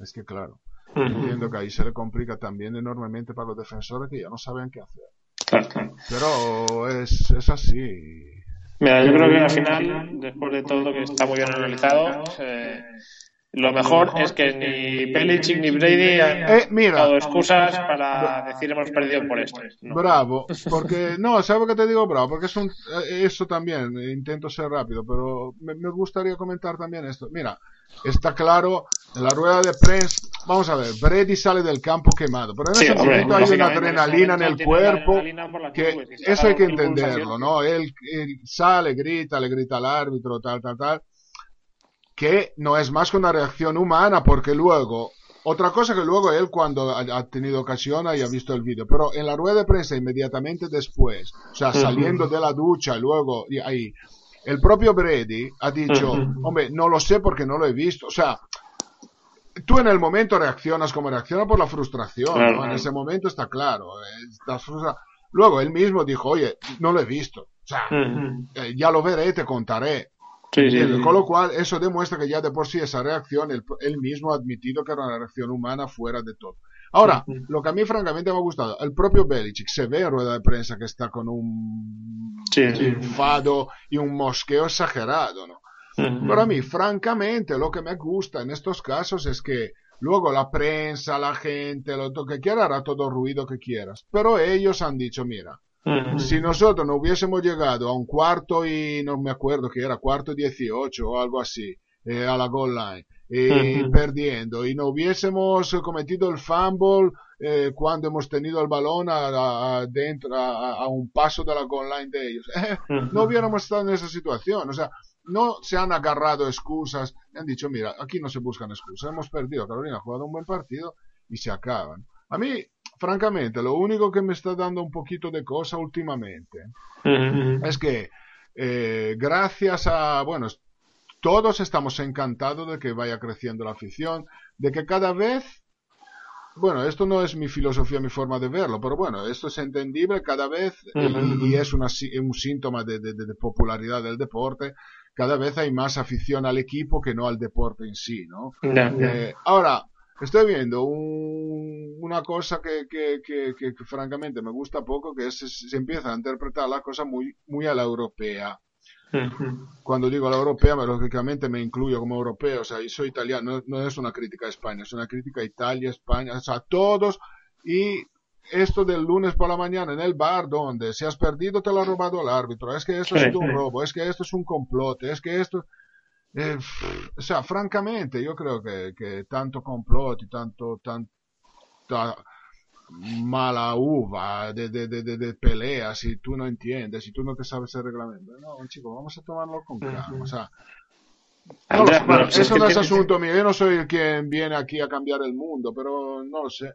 [SPEAKER 2] Es que, claro, entiendo que ahí se le complica también enormemente para los defensores que ya no saben qué hacer.
[SPEAKER 1] Claro, claro.
[SPEAKER 2] Pero es, es así.
[SPEAKER 1] Mira, yo creo que al final, después de todo que está muy bien analizado, eh, lo mejor es que ni Belichick ni Brady han
[SPEAKER 2] Eh, mira.
[SPEAKER 1] dado excusas para decir hemos perdido por esto. No.
[SPEAKER 2] Bravo, [LAUGHS] porque no, ¿sabes qué te digo bravo? Porque es un, eh, eso también, intento ser rápido, pero me, me gustaría comentar también esto. Mira, está claro, en la rueda de prensa, vamos a ver, Brady sale del campo quemado, pero en
[SPEAKER 1] Sí,
[SPEAKER 2] ese
[SPEAKER 1] hombre,
[SPEAKER 2] momento hay una adrenalina en el cuerpo, que eso hay que entenderlo, ¿no? Él, él sale, grita, le grita al árbitro, tal, tal, tal, que no es más que una reacción humana, porque luego, otra cosa que luego él cuando ha, tenido ocasión haya visto el vídeo, pero en la rueda de prensa inmediatamente después, o sea, saliendo de la ducha, luego, y ahí, el propio Brady ha dicho,
[SPEAKER 1] Ujú.
[SPEAKER 2] hombre, no lo sé porque no lo he visto, o sea, tú en el momento reaccionas como reacciona por la frustración. En ese momento está claro, estás Luego él mismo dijo, oye, no lo he visto. O sea, eh, ya lo veré, te contaré.
[SPEAKER 1] Sí, sí,
[SPEAKER 2] ¿Entiendes?
[SPEAKER 1] sí.
[SPEAKER 2] Con lo cual, eso demuestra que ya de por sí esa reacción, él, él mismo ha admitido que era una reacción humana fuera de todo. Ahora, lo que a mí francamente me ha gustado, el propio Belichick se ve en rueda de prensa que está con un enfado y un mosqueo exagerado, ¿no?
[SPEAKER 1] Ujú.
[SPEAKER 2] Pero a mí, francamente, lo que me gusta en estos casos es que luego la prensa, la gente, lo que quiera, hará todo ruido que quieras. Pero ellos han dicho, mira, Si nosotros no hubiésemos llegado a un cuarto y no me acuerdo que era cuarto y 18 o algo así, eh, a la goal line, y perdiendo, y no hubiésemos cometido el fumble eh, cuando hemos tenido el balón a, a- dentro, a, un paso de la goal line de ellos, [LAUGHS] no hubiéramos estado en esa situación. O sea, no se han agarrado excusas, han dicho, mira, aquí no se buscan excusas, hemos perdido, Carolina ha jugado un buen partido y se acaban. A mí, francamente, lo único que me está dando un poquito de cosa últimamente es que eh, gracias a, bueno, todos estamos encantados de que vaya creciendo la afición, de que cada vez, bueno, esto no es mi filosofía, mi forma de verlo, pero bueno, esto es entendible cada vez y- es una un síntoma de, de- de- de popularidad del deporte, cada vez hay más afición al equipo que no al deporte en sí, ¿no? Eh, ahora, estoy viendo un- una cosa que, que, que, que- que francamente me gusta poco, que es, es- se empieza a interpretar la cosa muy, muy a la europea. Cuando digo la europea, me- lógicamente me incluyo como europeo, o sea, y soy italiano, no, no es una crítica a España, es una crítica a Italia, España, o sea, todos, y esto del lunes por la mañana en el bar donde si has perdido te lo ha robado el árbitro, es que esto ha
[SPEAKER 1] Sí,
[SPEAKER 2] sido un
[SPEAKER 1] sí.
[SPEAKER 2] robo, es que esto es un complot, es que esto... eh, o sea, francamente, yo creo que, que tanto complot y tanto, tanta mala uva de, de, de, de, de peleas y tú no entiendes y tú no te sabes el reglamento. No, chico, vamos a tomarlo con calma. O sea, no bueno,
[SPEAKER 1] si es
[SPEAKER 2] eso
[SPEAKER 1] que
[SPEAKER 2] no es asunto mío. Yo no soy el quien viene aquí a cambiar el mundo, pero no lo sé.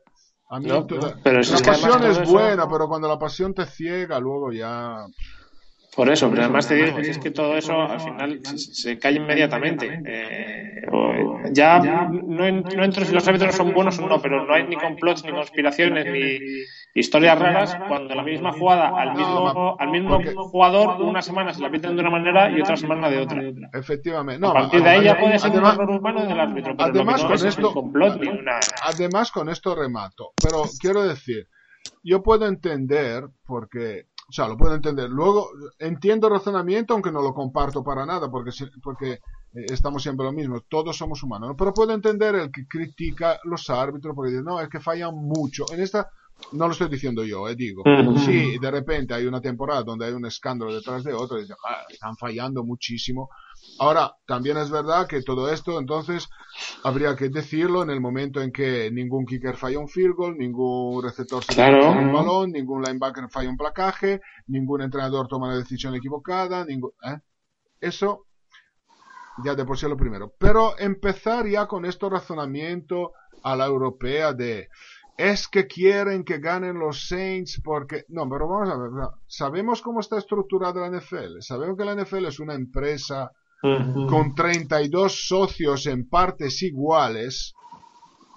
[SPEAKER 2] A mí
[SPEAKER 1] No,
[SPEAKER 2] toda-
[SPEAKER 1] no, pero si
[SPEAKER 2] la
[SPEAKER 1] es
[SPEAKER 2] pasión es
[SPEAKER 1] eso-
[SPEAKER 2] buena, pero cuando la pasión te ciega, luego ya.
[SPEAKER 1] Por eso, pero además te digo, es que todo eso al final se, cae inmediatamente. Eh, ya no, en- no entro si los árbitros son buenos o no, pero no hay ni complots, ni conspiraciones, ni historias raras cuando la misma jugada al mismo, al mismo
[SPEAKER 2] porque-
[SPEAKER 1] jugador una semana se la piten de una manera y otra semana de otra.
[SPEAKER 2] Efectivamente. No,
[SPEAKER 1] A partir de ahí ya puede ser un error humano del árbitro, pero
[SPEAKER 2] además
[SPEAKER 1] lo que no
[SPEAKER 2] con
[SPEAKER 1] es
[SPEAKER 2] esto-
[SPEAKER 1] un complot ni una...
[SPEAKER 2] Además, con esto remato. Pero quiero decir, yo puedo entender, porque, o sea, lo puedo entender. Luego, entiendo el razonamiento, aunque no lo comparto para nada, porque, porque eh, estamos siempre lo mismo. Todos somos humanos. ¿no? Pero puedo entender el que critica los árbitros, porque dice, no, es que fallan mucho. En esta, no lo estoy diciendo yo, eh, digo. Si de repente hay una temporada donde hay un escándalo detrás de otro, dice, "Ah, están fallando muchísimo. Ahora, también es verdad que todo esto, entonces, habría que decirlo en el momento en que ningún kicker falla un field goal, ningún receptor se
[SPEAKER 1] Claro.
[SPEAKER 2] un balón, ningún linebacker falla un placaje, ningún entrenador toma una decisión equivocada, ningún, ¿eh? Eso ya de por sí es lo primero. Pero empezar ya con este razonamiento a la europea de es que quieren que ganen los Saints porque no, pero vamos a ver, sabemos cómo está estructurada la NFL, sabemos que la NFL es una empresa
[SPEAKER 1] Ujú.
[SPEAKER 2] con 32 socios en partes iguales,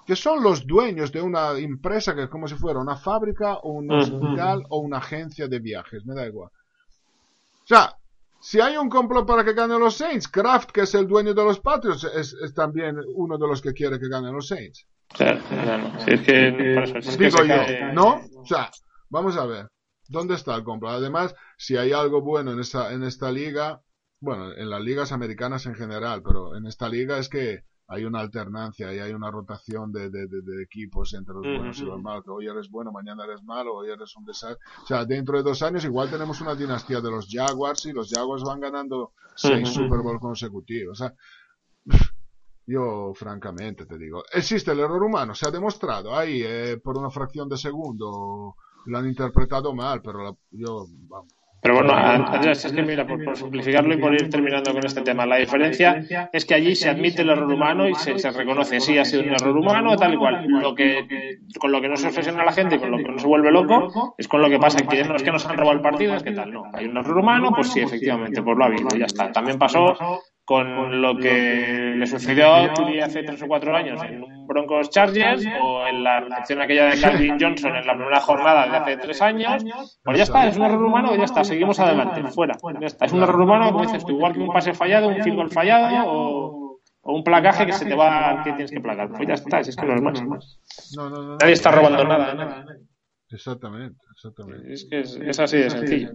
[SPEAKER 2] que son los dueños de una empresa que es como si fuera una fábrica o un hospital o una agencia de viajes, me da igual. O sea, si hay un complot para que ganen los Saints, Kraft, que es el dueño de los Patriots, es, es también uno de los que quiere que ganen los Saints.
[SPEAKER 1] Claro, claro. Si es que, por eso, si es que
[SPEAKER 2] Digo yo,
[SPEAKER 1] cae-
[SPEAKER 2] ¿no? O sea, vamos a ver, ¿dónde está el complot? Además, si hay algo bueno en esta, en esta liga, bueno, en las ligas americanas en general, pero en esta liga es que hay una alternancia y hay una rotación de, de, de- de equipos entre los buenos y los malos. Hoy eres bueno, mañana eres malo, hoy eres un desastre. O sea, dentro de dos años igual tenemos una dinastía de los Jaguars y los Jaguars van ganando seis
[SPEAKER 1] Ujú.
[SPEAKER 2] Super Bowl consecutivos. O sea, yo, francamente, te digo, existe el error humano, se ha demostrado ahí, eh, por una fracción de segundo, lo han interpretado mal, pero la- yo, vamos.
[SPEAKER 1] Pero bueno, Andrés, es que mira, por, por simplificarlo y por ir terminando con este tema, la diferencia es que allí se admite el error humano y se, se reconoce, sí, ha sido un error humano, tal y cual. Lo que, con lo que no se obsesiona la gente y con lo que no se vuelve loco es con lo que pasa, que no es que nos han robado el partido, es que tal, no. Hay un error humano, pues sí, efectivamente, pues lo ha habido, ya está. También pasó con lo que le sucedió a Tuli hace tres o cuatro años en un Broncos Chargers o en la recepción aquella de Calvin Johnson en la primera jornada de hace tres años, pues ya está, es un error humano y ya está, seguimos adelante, fuera, ya está. Es un error humano, como dices tú, igual que un pase fallado, un field goal fallado o, o un placaje que se te va, que tienes que placar. Pues ya está, es que no es más. Nadie está robando nada, nada.
[SPEAKER 2] Exactamente, exactamente.
[SPEAKER 1] Es que es, es así de sencillo.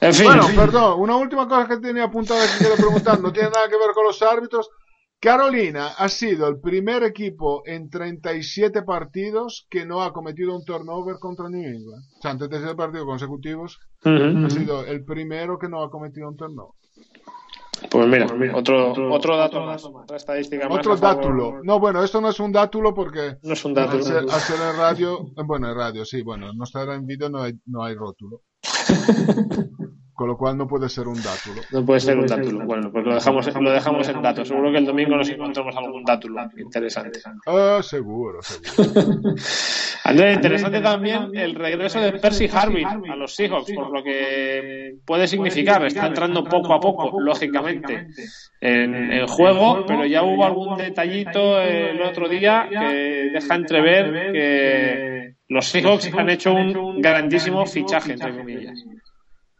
[SPEAKER 1] En fin.
[SPEAKER 2] Bueno, perdón, una última cosa que tenía apuntada que quiero preguntar, no tiene nada que ver con los árbitros. Carolina ha sido el primer equipo en 37 partidos que no ha cometido un turnover contra New England. O sea, en 37 partidos consecutivos
[SPEAKER 1] Ujú.
[SPEAKER 2] ha sido el primero que no ha cometido un turnover.
[SPEAKER 1] Pues mira, otro, otro dato más, otra estadística más.
[SPEAKER 2] Otro dátulo. No, bueno, esto no es un dátulo porque
[SPEAKER 1] No es un
[SPEAKER 2] al ser, al ser en radio, eh, bueno, en radio, sí, bueno, no estará en vídeo, no hay, no hay rótulo. [LAUGHS] Con lo cual no puede ser un dátulo.
[SPEAKER 1] No puede ser un dátulo. Bueno, pues lo dejamos, lo dejamos en datos. Seguro que el domingo nos encontramos algún dátulo interesante.
[SPEAKER 2] Ah, seguro, seguro. [LAUGHS]
[SPEAKER 1] Andrés, interesante también el regreso de Percy Harvin a los Seahawks, por lo que puede significar. Está entrando poco a poco, lógicamente, en el juego, pero ya hubo algún detallito el otro día que deja entrever que los Seahawks han hecho un grandísimo fichaje, entre comillas.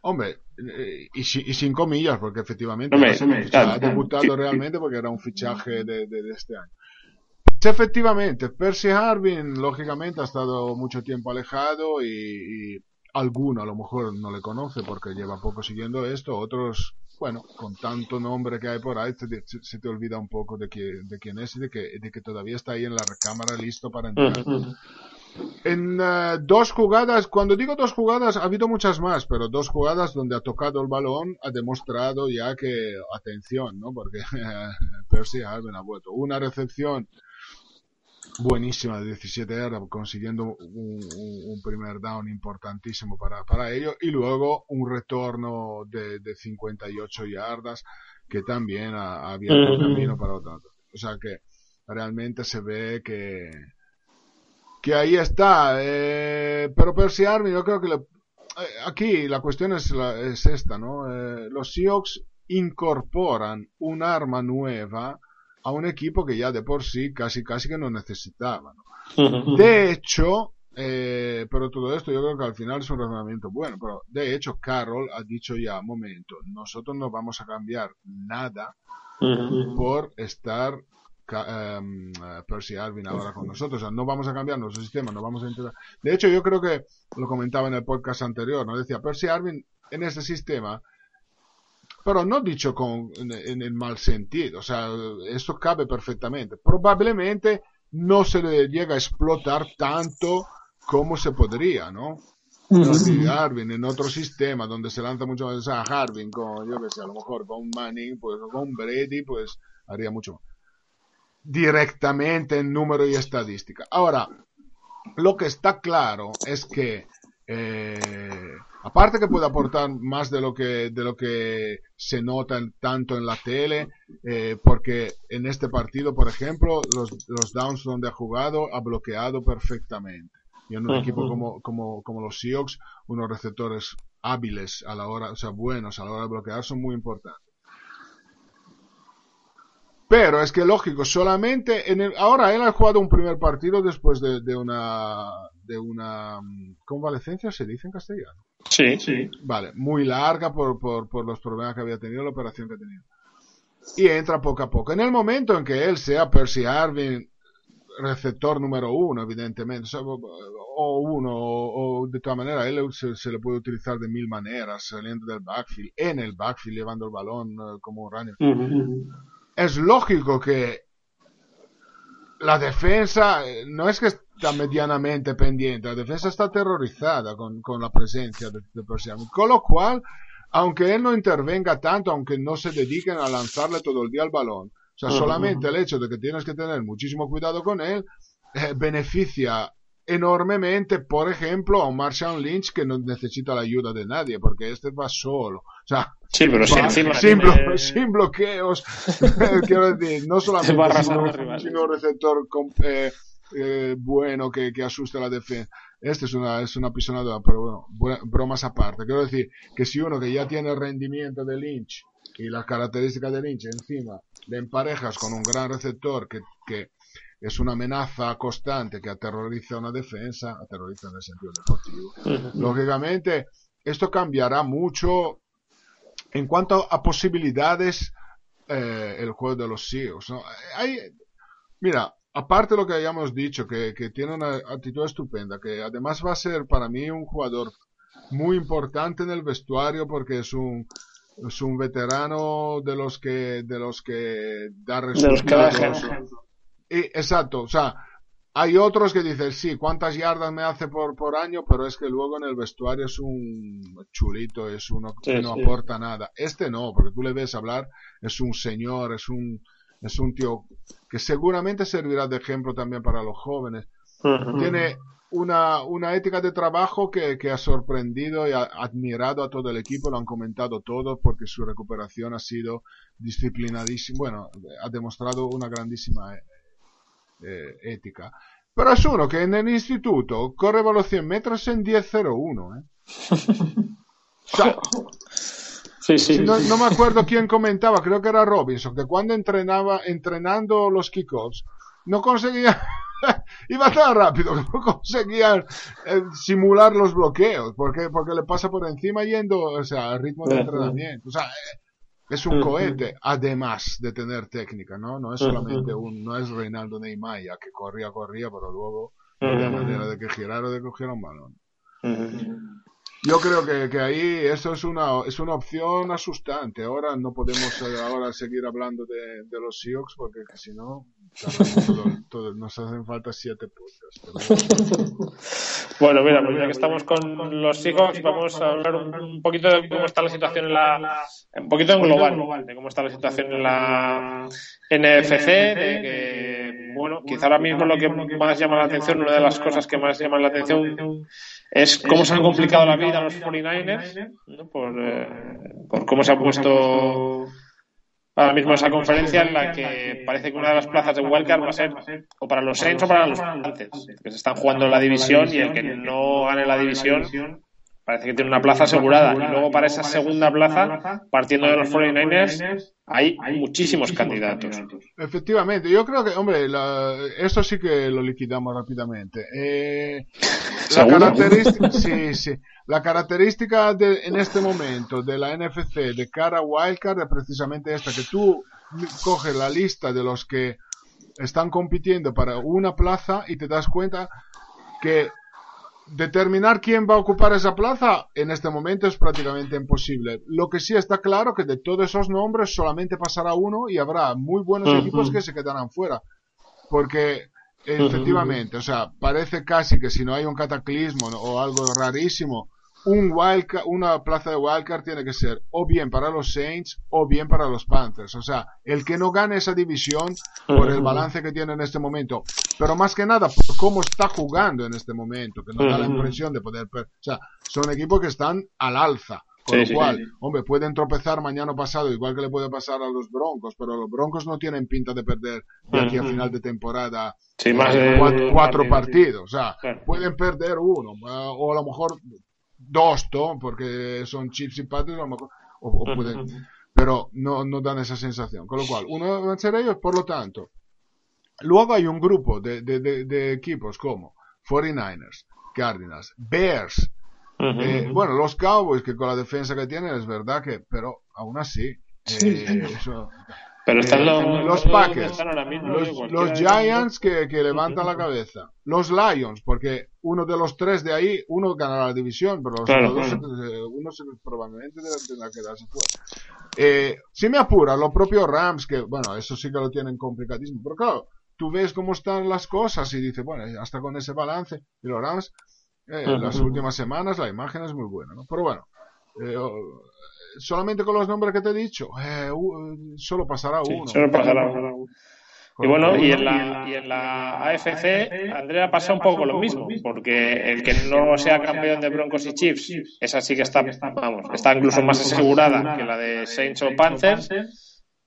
[SPEAKER 2] Hombre, eh, y, y sin comillas, porque efectivamente
[SPEAKER 1] Hombre,
[SPEAKER 2] un
[SPEAKER 1] hombre,
[SPEAKER 2] fichaje.
[SPEAKER 1] claro.
[SPEAKER 2] ha debutado realmente porque era un fichaje de, de- de este año. Sí, efectivamente, Percy Harvin, lógicamente, ha estado mucho tiempo alejado y, y alguno a lo mejor no le conoce porque lleva poco siguiendo esto, otros, bueno, con tanto nombre que hay por ahí, se, se- te olvida un poco de, que, de quién es y de que, de que todavía está ahí en la recámara listo para entrar.
[SPEAKER 1] Ujú.
[SPEAKER 2] En eh, dos jugadas, cuando digo dos jugadas, ha habido muchas más, pero dos jugadas donde ha tocado el balón, ha demostrado ya que, atención, ¿no? Porque [LAUGHS] Percy Harvin ha vuelto. Una recepción buenísima de 17 yardas, consiguiendo un, un- un primer down importantísimo para, para ello, y luego un retorno de, de 58 yardas que también ha, ha abierto el camino para otra. O sea que realmente se ve que, que ahí está. eh, pero Percy Harvin, yo creo que le- eh, aquí la cuestión es, la- es esta, ¿no? Eh, los Seahawks incorporan un arma nueva a un equipo que ya de por sí casi casi que no necesitaba. De hecho, eh, pero todo esto yo creo que al final es un razonamiento bueno, pero de hecho Carroll ha dicho ya, momento, nosotros no vamos a cambiar nada por estar eh, Percy Arvin ahora con nosotros. O sea, no vamos a cambiar nuestro sistema, no vamos a intentar. De hecho, yo creo que lo comentaba en el podcast anterior, ¿no? Decía, Percy Arvin en ese sistema, pero no dicho con, en, en el mal sentido, o sea, esto cabe perfectamente. Probablemente no se le llega a explotar tanto como se podría, ¿no? Si Harvin en otro sistema donde se lanza mucho más, o sea, Harvin con, yo que sé, a lo mejor con Manning, pues, o con Brady, pues haría mucho más. Directamente en número y estadística. Ahora, lo que está claro es que, eh, aparte que puede aportar más de lo que, de lo que se nota en- tanto en la tele, eh, porque en este partido, por ejemplo, los, los downs donde ha jugado, ha bloqueado perfectamente. Y en un equipo como, como, como los Seahawks, unos receptores hábiles a la hora, o sea, buenos a la hora de bloquear son muy importantes. Pero es que lógico, solamente en el, ahora él ha jugado un primer partido después de, de una de una mm, convalecencia se dice en castellano.
[SPEAKER 1] Sí, sí.
[SPEAKER 2] Vale, muy larga por, por, por los problemas que había tenido, la operación que ha tenido. Y entra poco a poco. En el momento en que él sea Percy Harvin, receptor número uno, evidentemente, o, uno, o, o de todas maneras, él se, se le puede utilizar de mil maneras, saliendo del backfield, en el backfield, llevando el balón eh, como un runner
[SPEAKER 1] Ujú.
[SPEAKER 2] Es lógico que la defensa eh, no es que está medianamente pendiente, la defensa está aterrorizada con, con la presencia de, de. Con lo cual, aunque él no intervenga tanto, aunque no se dediquen a lanzarle todo el día el balón, o sea, solamente el hecho de que tienes que tener muchísimo cuidado con él, eh, beneficia enormemente, por ejemplo, a un Marshawn Lynch que no necesita la ayuda de nadie, porque este va solo. O sea,
[SPEAKER 1] Sí, pero
[SPEAKER 2] Va-
[SPEAKER 1] encima
[SPEAKER 2] sin,
[SPEAKER 1] tiene-
[SPEAKER 2] blo- sin bloqueos, [LAUGHS] quiero decir, no solamente
[SPEAKER 1] Te va arrasando
[SPEAKER 2] sino, sino un receptor com- eh, eh, bueno que, que asuste la defensa. Este es una, es una pisonadora, pero bueno, bue- bromas aparte. Quiero decir que si uno que ya tiene el rendimiento de Lynch y las características de Lynch encima le emparejas con un gran receptor que, que es una amenaza constante que aterroriza una defensa, aterroriza en el sentido deportivo. Lógicamente, esto cambiará mucho en cuanto a posibilidades eh, el juego de los Seahawks. ¿no? Hay, mira, aparte de lo que hayamos dicho, que, que, tiene una actitud estupenda, que además va a ser para mí un jugador muy importante en el vestuario porque es un es un veterano de los que de los que da resultados. Y, exacto, o sea, hay otros que dicen, sí, cuántas yardas me hace por, por año, pero es que luego en el vestuario es un chulito, es uno que no aporta nada. Este no, porque tú le ves hablar, es un señor, es un, es un tío que seguramente servirá de ejemplo también para los jóvenes. Tiene una, una ética de trabajo que, que ha sorprendido y ha admirado a todo el equipo, lo han comentado todos porque su recuperación ha sido disciplinadísima, bueno, ha demostrado una grandísima eh, ética. Pero es uno que en el instituto corre los 100 metros en 10.01, ¿eh? [LAUGHS] sí, sí. No, no, me acuerdo quién comentaba, creo que era Robinson, que cuando entrenaba, entrenando los kickoffs, no conseguía, [LAUGHS] iba tan rápido que no conseguía eh, simular los bloqueos, porque, porque le pasa por encima yendo, o sea, al ritmo de entrenamiento. O sea, eh, es un cohete, además de tener técnica, ¿no? No es solamente un, no es Reinaldo Neymar que corría, corría, pero luego no había manera de que girara o de coger un balón. Yo creo que, que, ahí eso es una, es una opción asustante. Ahora no podemos eh, ahora seguir hablando de, de los Seahawks porque si no nos hacen falta siete
[SPEAKER 1] podcasts. [LAUGHS] bueno, mira, pues ya que estamos con los Seahawks, vamos a hablar un, poquito de cómo está la situación en la. Un poquito en global, de cómo está la situación en la NFC, de que, bueno, quizá ahora mismo lo que más llama la atención, una de las cosas que más llaman la atención es cómo se han complicado la vida los 49ers, por, eh, por cómo se ha puesto ahora mismo esa conferencia en la que parece que una de las plazas de wildcard va a ser o para los Saints o para los Panthers, que se están jugando la división y el que no gane la división parece que tiene una plaza asegurada. Y luego para esa segunda plaza, partiendo de los 49ers, hay muchísimos candidatos.
[SPEAKER 2] Efectivamente, yo creo que, hombre, esto sí que lo liquidamos rápidamente. Eh, la característica, sí, sí. La característica de, en este momento de la NFC de cara a Wildcard es precisamente esta, que tú coges la lista de los que están compitiendo para una plaza y te das cuenta que determinar quién va a ocupar esa plaza en este momento es prácticamente imposible. Lo que sí está claro que de todos esos nombres solamente pasará uno y habrá muy buenos equipos que se quedarán fuera. Porque efectivamente, o sea, parece casi que si no hay un cataclismo o algo rarísimo, un wildcard, una plaza de wildcard tiene que ser o bien para los Saints o bien para los Panthers. O sea, el que no gane esa división por el balance que tiene en este momento, pero más que nada por cómo está jugando en este momento, que nos da la impresión de poder. O sea, son equipos que están al alza. Con lo cual, hombre, pueden tropezar mañana pasado, igual que le puede pasar a los Broncos, pero los Broncos no tienen pinta de perder de aquí a final de temporada
[SPEAKER 1] eh,
[SPEAKER 2] cuatro, partidos. O sea, pueden perder uno, o a lo mejor dos, porque son chips y patos, o, pueden, pero no, no dan esa sensación. Con lo cual, uno van a ser ellos, por lo tanto. Luego hay un grupo de, de, de, equipos como 49ers, Cardinals, Bears, eh, bueno, los Cowboys, que con la defensa que tienen es verdad que, pero aún así, eh, eso,
[SPEAKER 1] pero están
[SPEAKER 2] eh, los, Packers, los, Giants que, que, levantan la cabeza, los Lions, porque uno de los tres de ahí, uno ganará la división, pero los dos, eh, uno se, probablemente tendrá que quedarse fuera. Eh, si me apura, los propios Rams, que bueno, eso sí que lo tienen complicadísimo, pero claro, tú ves cómo están las cosas y dices, bueno, hasta con ese balance, y los Rams, eh, las últimas semanas la imagen es muy buena, ¿no? Pero bueno, eh, solamente con los nombres que te he dicho, eh, solo pasará uno.
[SPEAKER 1] solo pasará uno. Y bueno, y en, la, y en la AFC, Andrea pasa un poco lo mismo, porque el que no sea campeón de Broncos y Chiefs, esa sí que está, vamos, está incluso más asegurada que la de Saints o Panthers.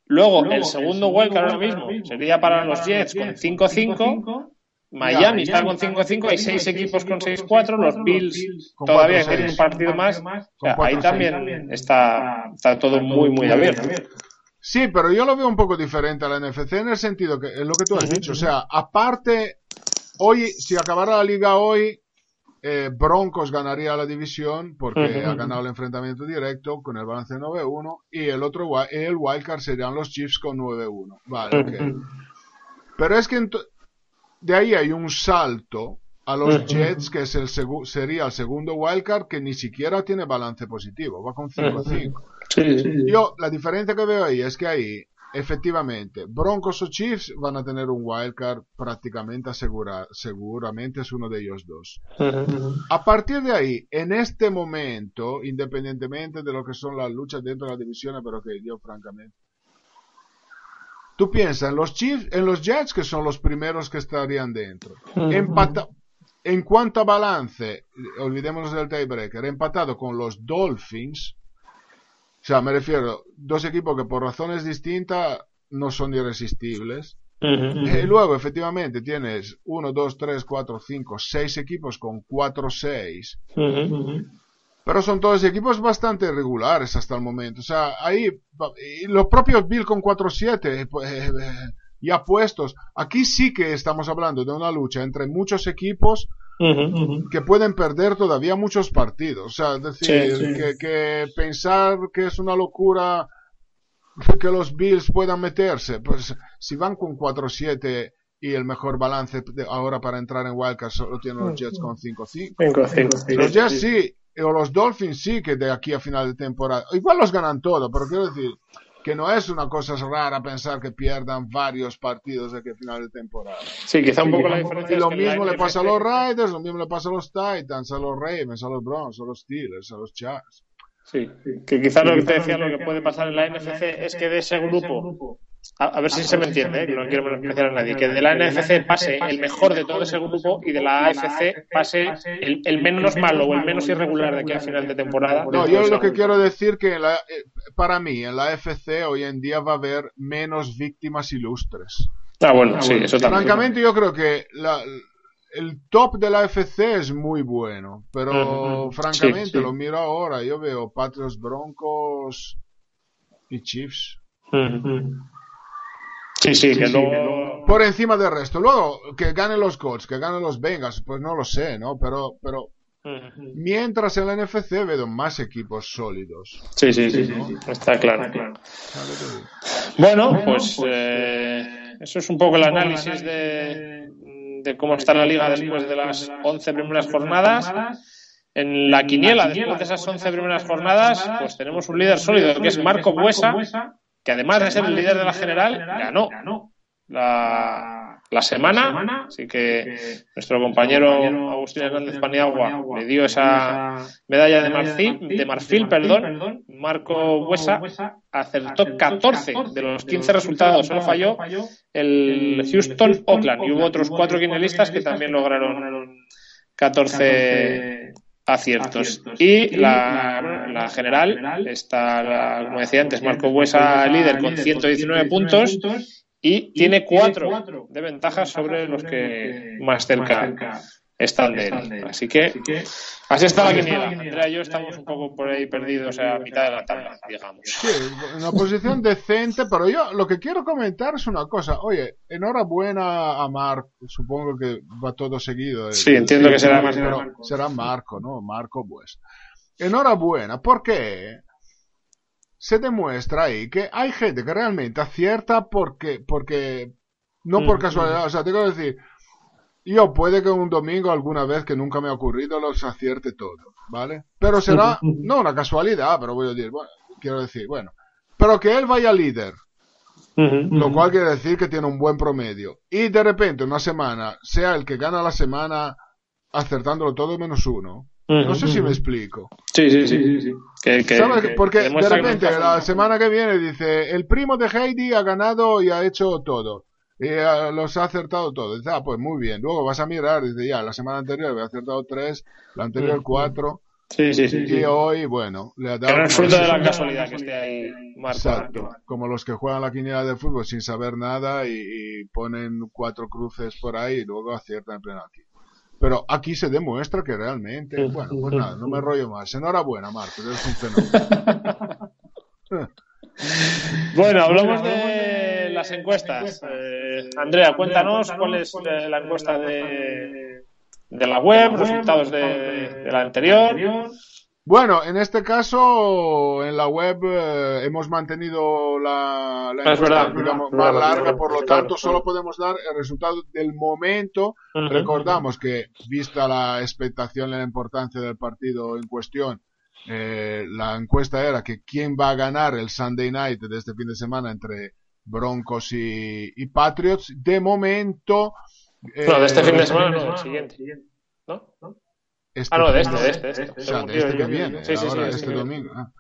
[SPEAKER 1] Luego, el segundo wildcard ahora mismo sería para los Jets con 5-5 Miami está con 5-5, hay seis equipos con 6-4, los Bills todavía tienen un partido más. ahí también está, está todo muy, muy abierto.
[SPEAKER 2] Sí, pero yo lo veo un poco diferente a la NFC en el sentido que es lo que tú has dicho. O sea, aparte, hoy, si acabara la liga hoy, eh, Broncos ganaría la división porque ha ganado el enfrentamiento directo con el balance 9-1 y el otro el wildcard serían los Chiefs con 9-1. Vale, okay. Pero es que de ahí hay un salto a los Jets, que es el sería el segundo wildcard, que ni siquiera tiene balance positivo, va con 5-5. Yo, la diferencia que veo ahí es que ahí, efectivamente, Broncos o Chiefs van a tener un wildcard prácticamente asegurado, seguramente es uno de ellos dos. A partir de ahí, en este momento, independientemente de lo que son las luchas dentro de la división, pero que yo francamente Tú piensas en los Chiefs, en los Jets, que son los primeros que estarían dentro. Empata en cuanto a balance, olvidémonos del tiebreaker, empatado con los Dolphins. O sea, me refiero, dos equipos que por razones distintas no son irresistibles. Y luego, efectivamente, tienes 1, 2, 3, 4, 5, 6 equipos con 4, 6. Pero son todos equipos bastante regulares hasta el momento. O sea, ahí los propios Bill con 4-7 pues, eh, ya puestos. Aquí sí que estamos hablando de una lucha entre muchos equipos que pueden perder todavía muchos partidos. O sea, es decir, Que, que, pensar que es una locura que los Bills puedan meterse, pues si van con 4-7 y el mejor balance ahora para entrar en Wildcard solo tienen los Jets con 5-5. Los Jets sí, o los Dolphins sí que de aquí a final de temporada, igual los ganan todo, pero quiero decir que no es una cosa rara pensar que pierdan varios partidos de aquí a final de temporada.
[SPEAKER 1] Sí, quizá un poco la diferencia.
[SPEAKER 2] Y lo mismo le pasa a los Raiders, lo mismo le pasa a los Titans, a los Ravens, a los Browns, a los Steelers, a los Chargers.
[SPEAKER 1] Sí, que quizás lo que te decía, lo que puede pasar en la NFC es que de ese grupo a, ver si se me entiende, ¿eh? que no quiero menospreciar a nadie, que de la NFC pase el mejor de todo ese grupo y de la AFC pase el, menos malo o el menos irregular de aquí a final de temporada.
[SPEAKER 2] No, yo lo que quiero decir que eh, para mí en la AFC hoy en día va a haber menos víctimas ilustres.
[SPEAKER 1] Ah, bueno, sí, eso también.
[SPEAKER 2] Francamente yo creo que el top de la AFC es muy bueno, pero francamente lo miro ahora, yo veo Patriots, Broncos y Chiefs.
[SPEAKER 1] Sí, sí, que
[SPEAKER 2] Por encima del resto. Luego, que ganen los Colts, que ganen los Bengals, pues no lo sé, ¿no? Pero, pero mientras en la NFC veo más equipos sólidos.
[SPEAKER 1] Sí, sí, sí, está claro. Bueno, pues eh, eso es un poco el análisis de, de cómo está la liga después de las 11 primeras jornadas. En la quiniela, después de esas 11 primeras jornadas, pues tenemos un líder sólido que es Marco Buesa, que además de ser el líder de la general, ganó la, la semana, así que nuestro compañero Agustín Hernández Paniagua le dio esa medalla de marfil, de marfil perdón. Marco Huesa acertó 14 de los 15 resultados, solo falló el Houston Oakland y hubo otros cuatro quinelistas que también lograron 14 aciertos. Y la, la general está, como decía antes, Marco Buesa líder con 119 puntos y tiene cuatro de ventajas sobre los que más cerca están de él. Así que así está la quiniela. Andrea y yo estamos un poco por ahí perdidos a mitad de la tabla, digamos.
[SPEAKER 2] Sí, una posición decente, pero yo lo que quiero comentar es una cosa. Oye, enhorabuena a Marco. Supongo que va todo seguido.
[SPEAKER 1] Sí, entiendo que será más
[SPEAKER 2] Será Marco, ¿no? Marco, pues. Enhorabuena, porque se demuestra ahí que hay gente que realmente acierta porque, porque no por casualidad. O sea, tengo que decir yo puede que un domingo alguna vez que nunca me ha ocurrido los acierte todo, ¿vale? Pero será, no una casualidad, pero voy a decir, bueno, quiero decir, bueno, pero que él vaya líder, lo cual quiere decir que tiene un buen promedio, y de repente una semana sea el que gana la semana acertándolo todo menos uno. No sé si me explico.
[SPEAKER 1] Sí, sí, sí. sí,
[SPEAKER 2] Porque de repente la semana que viene dice, el primo de Heidi ha ganado y ha hecho todo y uh, los ha acertado todos. Dice, ah, pues muy bien. Luego vas a mirar, dice, ya, la semana anterior había acertado tres, la anterior cuatro.
[SPEAKER 1] Sí, sí, sí.
[SPEAKER 2] Y hoy, bueno, le ha dado.
[SPEAKER 1] Pero fruto de la casualidad que esté ahí
[SPEAKER 2] Exacto. Como los que juegan la quiniela de fútbol sin saber nada y, y, ponen cuatro cruces por ahí y luego aciertan el penalti. Pero aquí se demuestra que realmente, bueno, pues nada, no me rollo más. Enhorabuena, Marcos, eres un fenómeno. [LAUGHS] [LAUGHS]
[SPEAKER 1] Bueno, hablamos de las encuestas. Eh, Andrea, cuéntanos cuál es la encuesta de, de la web, resultados de, de la anterior.
[SPEAKER 2] Bueno, en este caso, en la web eh, hemos mantenido la, la
[SPEAKER 1] Es verdad,
[SPEAKER 2] digamos,
[SPEAKER 1] verdad,
[SPEAKER 2] más
[SPEAKER 1] verdad,
[SPEAKER 2] larga,
[SPEAKER 1] verdad,
[SPEAKER 2] por lo
[SPEAKER 1] verdad.
[SPEAKER 2] tanto, solo podemos dar el resultado del momento. Recordamos que, vista la expectación y la importancia del partido en cuestión, eh, la encuesta era que quién va a ganar el Sunday Night de este fin de semana entre Broncos y, y Patriots. De momento.
[SPEAKER 1] No, de este
[SPEAKER 2] eh,
[SPEAKER 1] fin de semana no, el siguiente. ¿No?
[SPEAKER 2] este
[SPEAKER 1] Ah, no, de este, de este. de este.
[SPEAKER 2] o sea, de este que viene,
[SPEAKER 1] Sí, sí, sí,
[SPEAKER 2] este domingo. ah.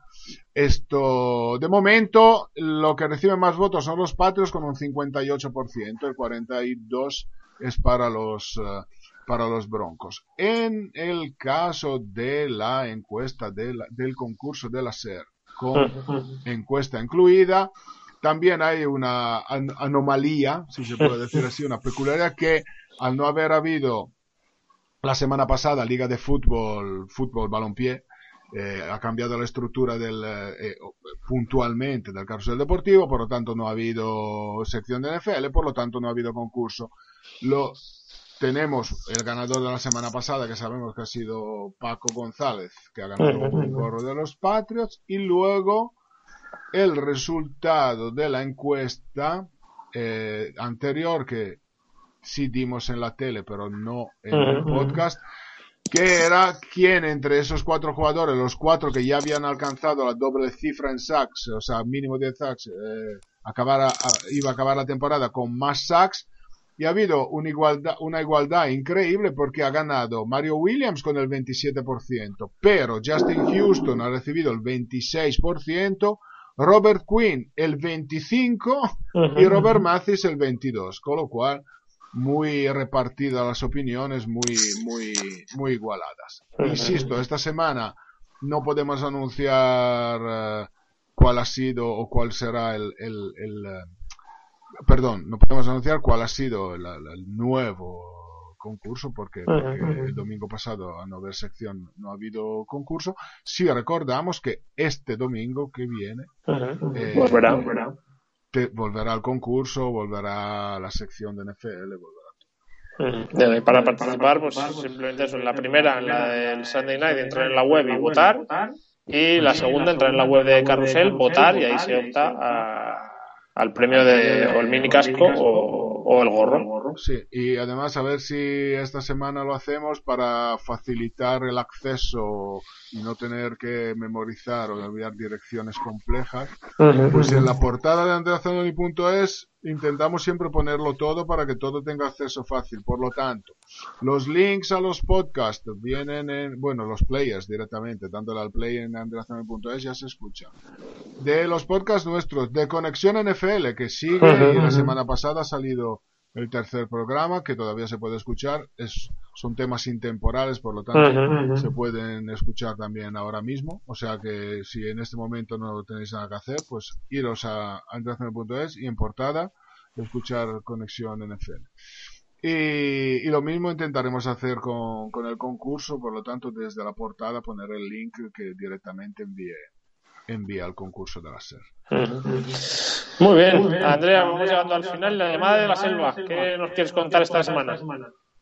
[SPEAKER 2] Esto, de momento, lo que recibe más votos son los Patriots con un 58%, el 42% es para los, eh, para los Broncos. En el caso de la encuesta de la- del concurso de la SER, con [LAUGHS] encuesta incluida, también hay una an- anomalía, si se puede decir así, una peculiaridad que al no haber habido la semana pasada Liga de Fútbol, Fútbol Balompié, eh, ha cambiado la estructura del, eh, eh, puntualmente del carrusel deportivo, por lo tanto no ha habido sección de NFL, por lo tanto no ha habido concurso. Lo tenemos el ganador de la semana pasada, que sabemos que ha sido Paco González, que ha ganado un gorro de los Patriots, y luego el resultado de la encuesta eh, anterior que sí dimos en la tele, pero no en el podcast, que era quién entre esos cuatro jugadores, los cuatro que ya habían alcanzado la doble cifra en sacks, o sea, mínimo de sacks, eh, acabara- iba a acabar la temporada con más sacks, y ha habido una igualdad, una igualdad increíble porque ha ganado Mario Williams con el 27%, pero Justin Houston ha recibido el 26%, Robert Quinn el 25% y Robert Mathis el 22%, con lo cual muy repartidas las opiniones, muy, muy, muy igualadas. Insisto, esta semana no podemos anunciar eh, cuál ha sido o cuál será el, el- el, eh, perdón, no podemos anunciar cuál ha sido el, el- el nuevo concurso porque, porque el domingo pasado a no haber sección no ha habido concurso. Sí recordamos que este domingo que viene eh,
[SPEAKER 1] Volverá, volverá.
[SPEAKER 2] te- volverá al concurso, volverá a la sección de NFL, volverá.
[SPEAKER 1] Eh, Para participar, pues simplemente eso. En la primera, en la del Sunday Night, entrar en la web y votar. Y la segunda, entrar en la web de Carrusel, votar y ahí se opta a- al premio de o el mini casco o, o el gorro.
[SPEAKER 2] Sí, y además a ver si esta semana lo hacemos para facilitar el acceso y no tener que memorizar o enviar direcciones complejas. Pues en la portada de andreazanoni.es intentamos siempre ponerlo todo para que todo tenga acceso fácil. Por lo tanto, los links a los podcasts vienen en, bueno, los players directamente, tanto el play en andreazanoni.es ya se escucha. De los podcasts nuestros, de Conexión NFL, que sigue y la semana pasada ha salido el tercer programa que todavía se puede escuchar. Es, son temas intemporales, por lo tanto se pueden escuchar también ahora mismo. O sea que si en este momento no tenéis nada que hacer, pues iros a andreazanoni.es y en portada escuchar Conexión NFL. Y, y lo mismo intentaremos hacer con, con el concurso, por lo tanto desde la portada poner el link que directamente envíe, envía al concurso de la SER.
[SPEAKER 1] Muy bien, Andrea, vamos llegando al final. La llamada de la selva, ¿qué nos quieres contar esta semana?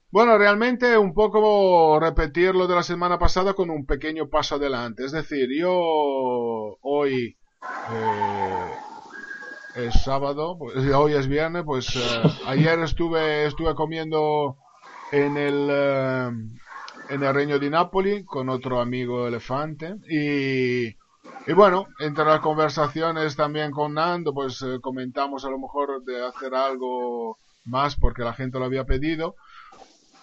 [SPEAKER 2] Bueno, realmente un poco repetir lo de la semana pasada con un pequeño paso adelante. Es decir, yo hoy eh, es sábado, pues, [LAUGHS] hoy es viernes, pues eh, [LAUGHS] ayer estuve estuve comiendo en el eh, en el Reino de Napoli con otro amigo elefante y y bueno, entre las conversaciones también con Nando, pues eh, comentamos a lo mejor de hacer algo más porque la gente lo había pedido.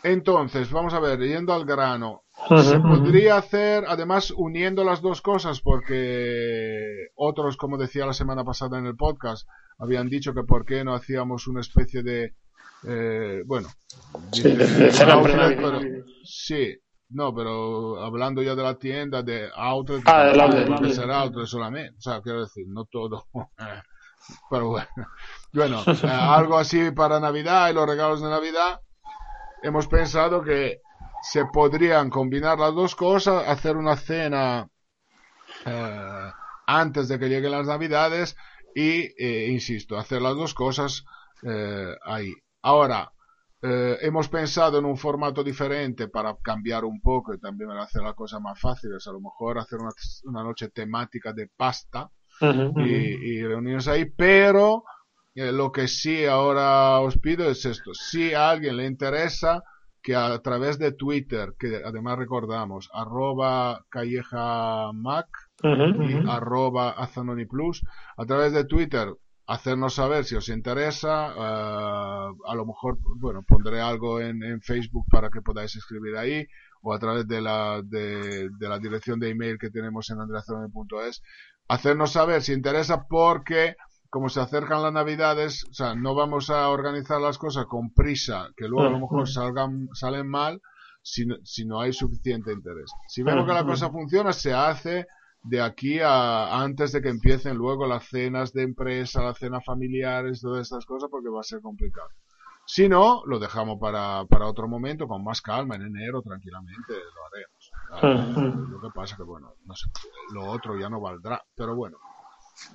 [SPEAKER 2] Entonces, vamos a ver, yendo al grano, se podría hacer, además uniendo las dos cosas, porque otros, como decía la semana pasada en el podcast, habían dicho que por qué no hacíamos una especie de, eh, bueno,
[SPEAKER 1] de- de
[SPEAKER 2] pero- sí, no, pero hablando ya de la tienda, de outlet,
[SPEAKER 1] Ah,
[SPEAKER 2] ser outlet solamente, o sea, quiero decir, no todo. [LAUGHS] Pero bueno, bueno, eh, algo así para Navidad y los regalos de Navidad. Hemos pensado que se podrían combinar las dos cosas, hacer una cena eh, antes de que lleguen las navidades y, eh, insisto, hacer las dos cosas eh, ahí. Ahora, eh, hemos pensado en un formato diferente para cambiar un poco y también hacer la cosa más fácil, es a lo mejor hacer una, una noche temática de pasta y, y reunirnos ahí, pero eh, lo que sí ahora os pido es esto, si a alguien le interesa que a través de Twitter, que además recordamos, arroba calleja mac y arroba azanoni plus, a través de Twitter hacernos saber si os interesa. eh, a lo mejor, bueno, pondré algo en, en Facebook para que podáis escribir ahí o a través de la, de, de la dirección de email que tenemos en andreazanoni.es. Hacernos saber si interesa porque como se acercan las navidades, o sea, no vamos a organizar las cosas con prisa, que luego a lo mejor salgan, salen mal si, no- si no hay suficiente interés. Si vemos que la cosa funciona, se hace de aquí a antes de que empiecen luego las cenas de empresa, las cenas familiares, todas estas cosas, porque va a ser complicado. Si no, lo dejamos para, para otro momento, con más calma, en enero, tranquilamente, lo haremos. [LAUGHS] Lo que pasa que, bueno, no sé, lo otro ya no valdrá, pero bueno.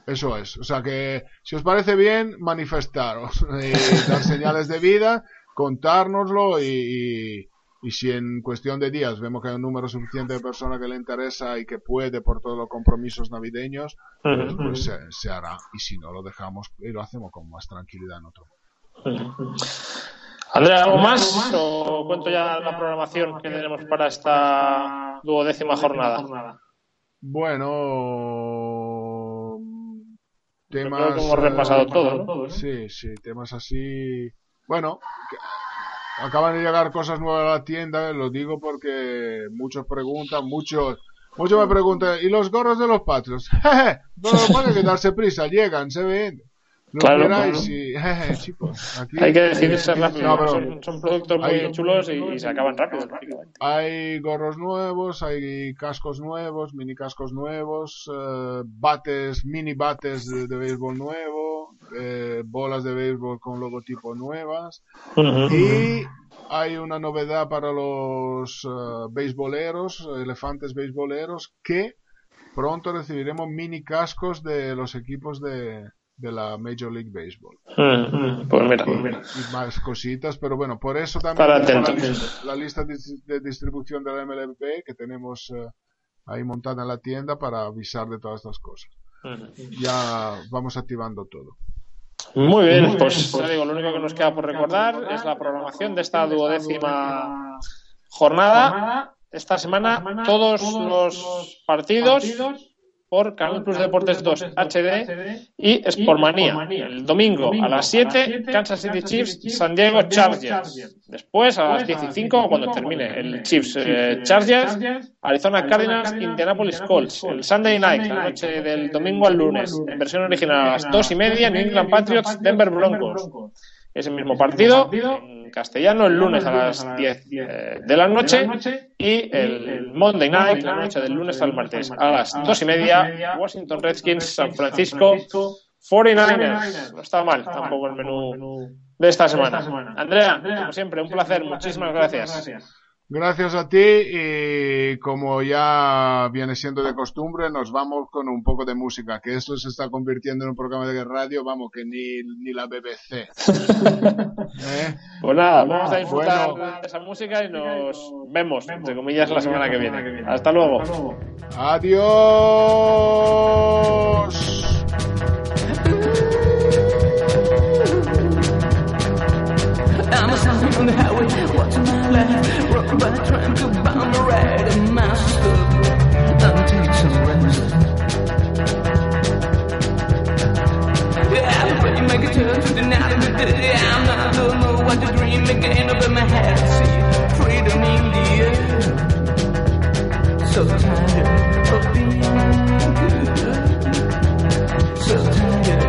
[SPEAKER 2] Eso es. O sea que, si os parece bien, manifestaros, [LAUGHS] eh, dar señales de vida, contárnoslo y, y, y si en cuestión de días vemos que hay un número suficiente de personas que le interesa y que puede por todos los compromisos navideños, pues, pues se, se hará. Y si no, lo dejamos y lo hacemos con más tranquilidad en otro
[SPEAKER 1] Andrea, ¿algo más? ¿O cuento ya la programación que tenemos para esta duodécima jornada?
[SPEAKER 2] Bueno, temas.
[SPEAKER 1] Creo que hemos repasado
[SPEAKER 2] eh,
[SPEAKER 1] todo, ¿no?
[SPEAKER 2] Sí, sí, temas así. Bueno, acaban de llegar cosas nuevas a la tienda, lo digo porque muchos preguntan, muchos, muchos me preguntan, ¿y los gorros de los patrios? [LAUGHS] No lo ponen que darse prisa, llegan, se ven. Lo
[SPEAKER 1] Claro, claro.
[SPEAKER 2] y, [LAUGHS] jeje, chicos, aquí
[SPEAKER 1] Hay que decidirse rápido.
[SPEAKER 2] No, pero-
[SPEAKER 1] son, son productos muy chulos y, y se acaban rápido.
[SPEAKER 2] Hay gorros nuevos, hay cascos nuevos, mini cascos nuevos, eh, bates, mini bates de, de béisbol nuevo, eh, bolas de béisbol con logotipo nuevas. Y hay una novedad para los eh, beisboleros, elefantes beisboleros, que pronto recibiremos mini cascos de los equipos de, de la Major League Baseball.
[SPEAKER 1] Pues mira, pues mira.
[SPEAKER 2] Y más cositas, pero bueno, por eso también la, lista, la lista de distribución de la MLB que tenemos eh, ahí montada en la tienda para avisar de todas estas cosas. Ya vamos activando todo.
[SPEAKER 1] Muy bien, pues ya digo, lo único que nos queda por recordar es la programación de esta duodécima jornada. Esta semana todos los partidos por Canal Plus Deportes 2 HD y Sportmanía. El domingo a las 7, Kansas City Chiefs, San Diego Chargers. Después a las 10 y 5, cuando termine el Chiefs eh, Chargers, Arizona Cardinals, Indianapolis Colts. El Sunday Night, la noche del domingo al lunes, en versión original a las 2 y media, New England Patriots, Denver Broncos. Ese mismo partido en castellano el lunes a las 10 eh, de la noche y el Monday Night, la noche del lunes al martes a las 2 y media, Washington Redskins, San Francisco 49ers. No está mal tampoco el menú de esta semana. Andrea, como siempre, un placer. Muchísimas gracias.
[SPEAKER 2] Gracias a ti y como ya viene siendo de costumbre, nos vamos con un poco de música, que esto se está convirtiendo en un programa de radio, vamos, que ni, ni la BBC. [LAUGHS] ¿Eh?
[SPEAKER 1] Pues nada, vamos a disfrutar
[SPEAKER 2] Bueno.
[SPEAKER 1] de esa música y nos vemos, entre comillas, la semana que viene. Hasta luego.
[SPEAKER 2] Adiós.
[SPEAKER 3] Sound on the highway, watching my life, rocking by trying to bound the ride, and my sister, I'm some rest. Yeah, everybody make a turn to the night of the day. I'm not don't know what to dream again in my head. See freedom in the air. So tired of being good. So tired